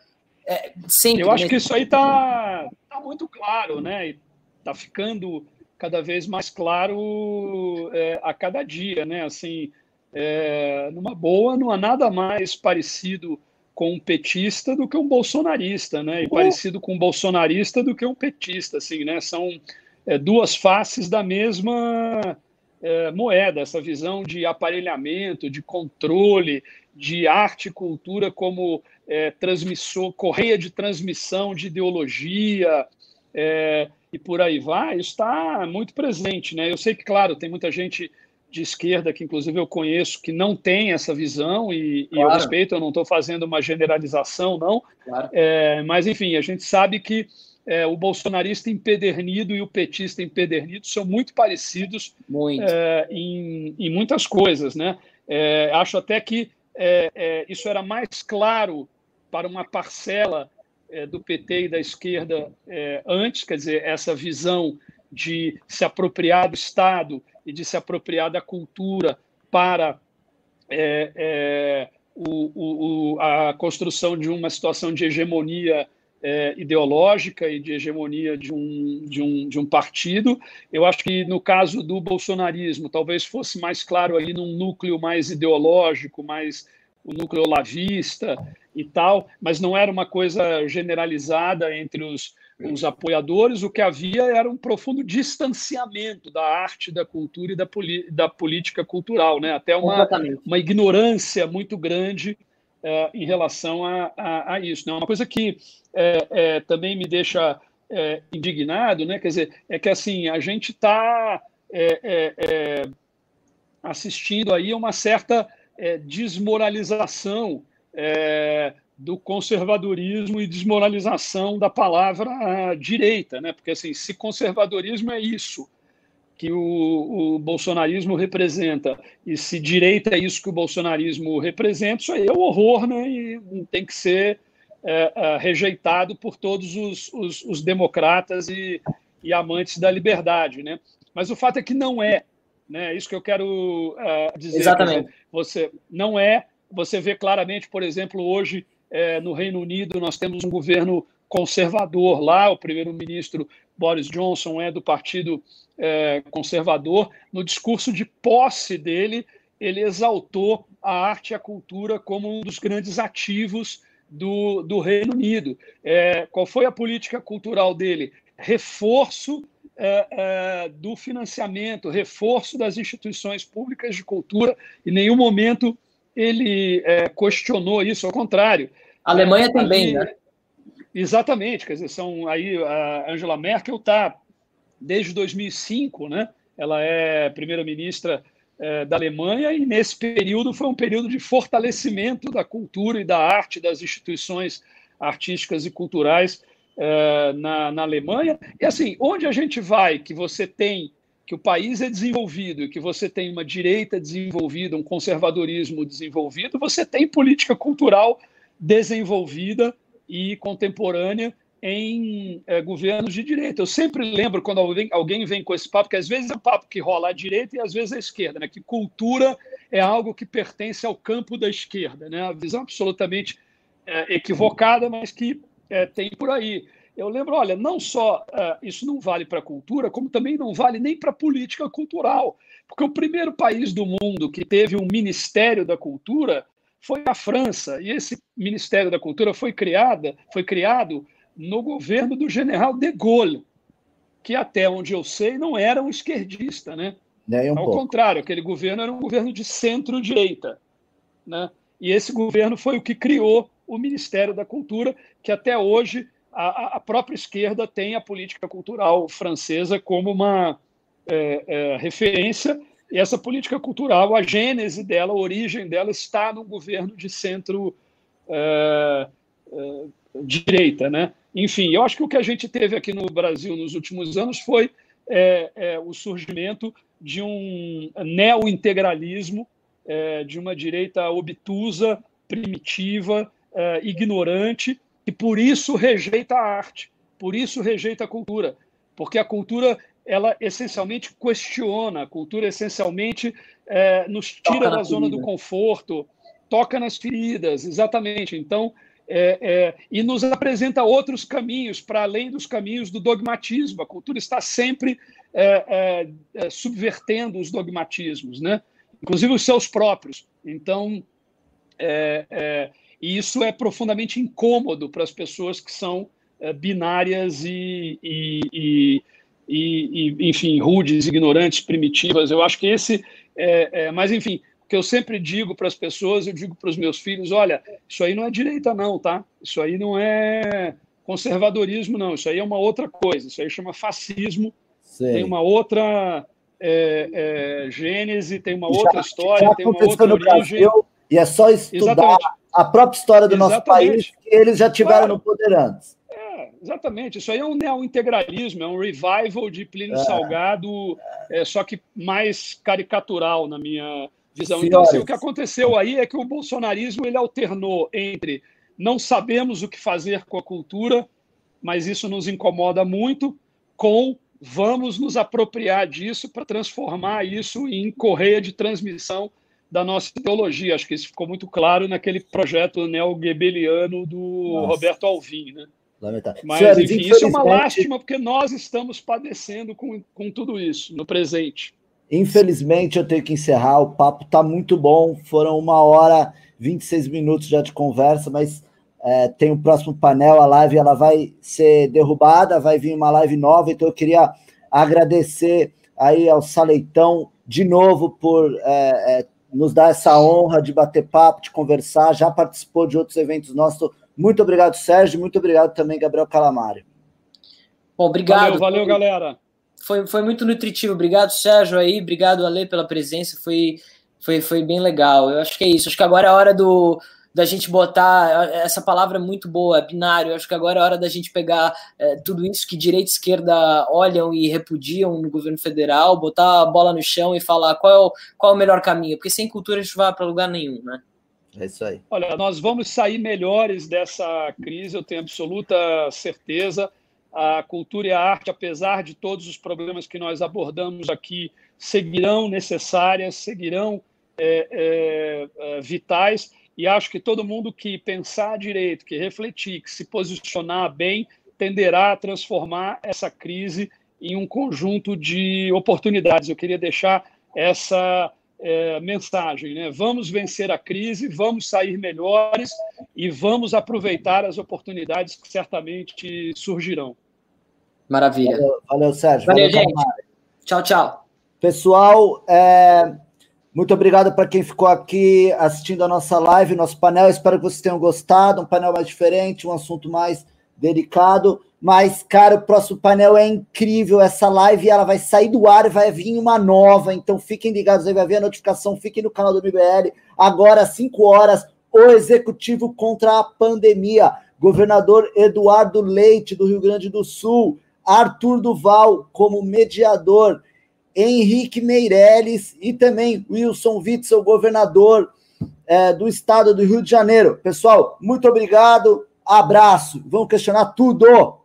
S3: É, sempre, eu acho que isso aí está tá muito claro, né? Está ficando cada vez mais claro é, a cada dia, né? Assim, é, numa boa, não há nada mais parecido com um petista do que um bolsonarista, né? E parecido com um bolsonarista do que um petista, assim, né? São é, duas faces da mesma é, moeda, essa visão de aparelhamento, de controle, de arte e cultura como é, transmissor, correia de transmissão de ideologia é, e por aí vai, está muito presente, né? Eu sei que, claro, tem muita gente de esquerda, que inclusive eu conheço, que não tem essa visão, e, claro. e eu respeito, eu não estou fazendo uma generalização, não. Claro. É, mas, enfim, a gente sabe que é, o bolsonarista empedernido e o petista empedernido são muito parecidos muito. É, em, em, muitas coisas. Né? É, acho até que é, é, isso era mais claro para uma parcela do PT e da esquerda antes, quer dizer, essa visão de se apropriar do Estado e de se apropriar da cultura para é, é, o, o, a construção de uma situação de hegemonia é, ideológica e de hegemonia de um, de, um, de um partido. Eu acho que no caso do bolsonarismo, talvez fosse mais claro ali num núcleo mais ideológico, mais o núcleo lavista e tal, mas não era uma coisa generalizada entre os os apoiadores, o que havia era um profundo distanciamento da arte, da cultura e da, da política cultural, né? até uma, uma ignorância muito grande é, em relação a, a, a, isso. Né? Uma coisa que é, é, também me deixa é, indignado, né? quer dizer, é que assim, a gente está é, é, assistindo aí a uma certa desmoralização do conservadorismo e desmoralização da palavra direita, né? Porque assim, se conservadorismo é isso que o, o, bolsonarismo representa e se direita é isso que o bolsonarismo representa, isso aí é o horror, né? E tem que ser é, é, rejeitado por todos os, os, os democratas e, e, amantes da liberdade, né? Mas o fato é que não é, né? É isso que eu quero uh, dizer.
S5: Exatamente.
S3: Você não é. Você vê claramente, por exemplo, hoje é, no Reino Unido, nós temos um governo conservador lá, o primeiro-ministro Boris Johnson é do Partido é, Conservador. No discurso de posse dele, ele exaltou a arte e a cultura como um dos grandes ativos do, do Reino Unido. É, qual foi a política cultural dele? Reforço é, é, do financiamento, reforço das instituições públicas de cultura. Em nenhum momento ele é, questionou isso, ao contrário.
S5: A Alemanha também, né?
S3: Exatamente, quer dizer, são aí a Angela Merkel está desde 2005, né? Ela é primeira-ministra é, da Alemanha e nesse período foi um período de fortalecimento da cultura e da arte das instituições artísticas e culturais é, na, na Alemanha. E assim, onde a gente vai, que você tem que o país é desenvolvido e que você tem uma direita desenvolvida, um conservadorismo desenvolvido, você tem política cultural desenvolvida e contemporânea em é, governos de direita. Eu sempre lembro quando alguém, alguém vem com esse papo, que às vezes é um papo que rola à direita e às vezes à esquerda, né? que cultura é algo que pertence ao campo da esquerda, né? a visão absolutamente é, equivocada, mas que é, tem por aí. Eu lembro, olha, não só isso não vale para a cultura, como também não vale nem para a política cultural, porque o primeiro país do mundo que teve um Ministério da Cultura foi a França, e esse Ministério da Cultura foi criada, foi criado no governo do general de Gaulle, que até onde eu sei não era um esquerdista, né? Um Ao pouco. contrário, aquele governo era um governo de centro-direita, né? E esse governo foi o que criou o Ministério da Cultura, que até hoje a, a própria esquerda tem a política cultural francesa como uma é, é, referência e essa política cultural, a gênese dela, a origem dela, está no governo de centro é, é, né? Enfim, eu acho que o que a gente teve aqui no Brasil nos últimos anos foi é, é o surgimento de um neo-integralismo, de uma direita obtusa, primitiva, ignorante, e por isso rejeita a arte, por isso rejeita a cultura, porque a cultura ela essencialmente questiona, a cultura essencialmente é, nos tira da zona do conforto, toca nas feridas, exatamente. Então, é, é, e nos apresenta outros caminhos para além dos caminhos do dogmatismo. A cultura está sempre é, é, é subvertendo os dogmatismos, né? inclusive os seus próprios. Então, é, e isso é profundamente incômodo para as pessoas que são binárias e, e, e e, enfim, rudes, ignorantes, primitivas. Eu acho que esse é, é mas enfim, o que eu sempre digo para as pessoas, eu digo para os meus filhos, olha, isso aí não é direita não, tá? Isso aí não é conservadorismo não, isso aí é uma outra coisa, isso aí chama fascismo, Sei. tem uma outra é, é, gênese, tem uma já, outra história, tem uma outra origem. Brasil,
S1: e é só estudar Exatamente. A própria história do Exatamente. nosso país que eles já tiveram claro. no poder antes.
S3: Exatamente, isso aí é um neo-integralismo, é um revival de Plínio é. Salgado, é, só que mais caricatural na minha visão. Senhores. Então, assim, o que aconteceu aí é que o bolsonarismo ele alternou entre não sabemos o que fazer com a cultura, mas isso nos incomoda muito, com vamos nos apropriar disso para transformar isso em correia de transmissão da nossa ideologia. Acho que isso ficou muito claro naquele projeto neo-gebeliano do Nossa. Roberto Alvim, né? Lamentável. Mas, Senhores, enfim, isso é uma lástima, porque nós estamos padecendo com, com tudo isso no presente.
S1: Infelizmente, eu tenho que encerrar. O papo está muito bom. Foram uma hora, 26 minutos já de conversa, mas é, tem o próximo painel. A live ela vai ser derrubada, vai vir uma live nova. Então, eu queria agradecer aí ao Saleitão de novo por é, é, nos dar essa honra de bater papo, de conversar. Já participou de outros eventos nossos muito obrigado, Sérgio. Muito obrigado também, Gabriel Calamari.
S5: Bom, obrigado.
S3: Valeu, valeu galera.
S5: Foi, foi muito nutritivo. Obrigado, Sérgio, aí. Obrigado, Ale, pela presença. Foi, foi, foi bem legal. Eu acho que é isso. Acho que agora é a hora do, da gente botar. Essa palavra é muito boa, é binário. Eu acho que agora é hora da gente pegar é, tudo isso que direita e esquerda olham e repudiam no governo federal, botar a bola no chão e falar qual é o, qual é o melhor caminho. Porque sem cultura a gente não vai para lugar nenhum, né?
S1: É isso aí.
S3: Olha, nós vamos sair melhores dessa crise, eu tenho absoluta certeza. A cultura e a arte, apesar de todos os problemas que nós abordamos aqui, seguirão necessárias, seguirão é, é, é, vitais. E acho que todo mundo que pensar direito, que refletir, que se posicionar bem, tenderá a transformar essa crise em um conjunto de oportunidades. Eu queria deixar essa é, mensagem, né? Vamos vencer a crise, vamos sair melhores e vamos aproveitar as oportunidades que certamente surgirão.
S5: Maravilha.
S1: Valeu, valeu Sérgio.
S5: Valeu, valeu gente. Tchau, tchau.
S1: Pessoal, é, muito obrigado para quem ficou aqui assistindo a nossa live, nosso painel. Espero que vocês tenham gostado. Um painel mais diferente, um assunto mais delicado. Mas, cara, o próximo painel é incrível. Essa live ela vai sair do ar e vai vir uma nova. Então fiquem ligados aí, vai ver a notificação. Fiquem no canal do MBL. Agora, às 5 horas, o executivo contra a pandemia. Governador Eduardo Leite, do Rio Grande do Sul. Arthur Duval como mediador. Henrique Meirelles e também Wilson Witzel, governador é, do estado do Rio de Janeiro. Pessoal, muito obrigado, abraço, vamos questionar tudo.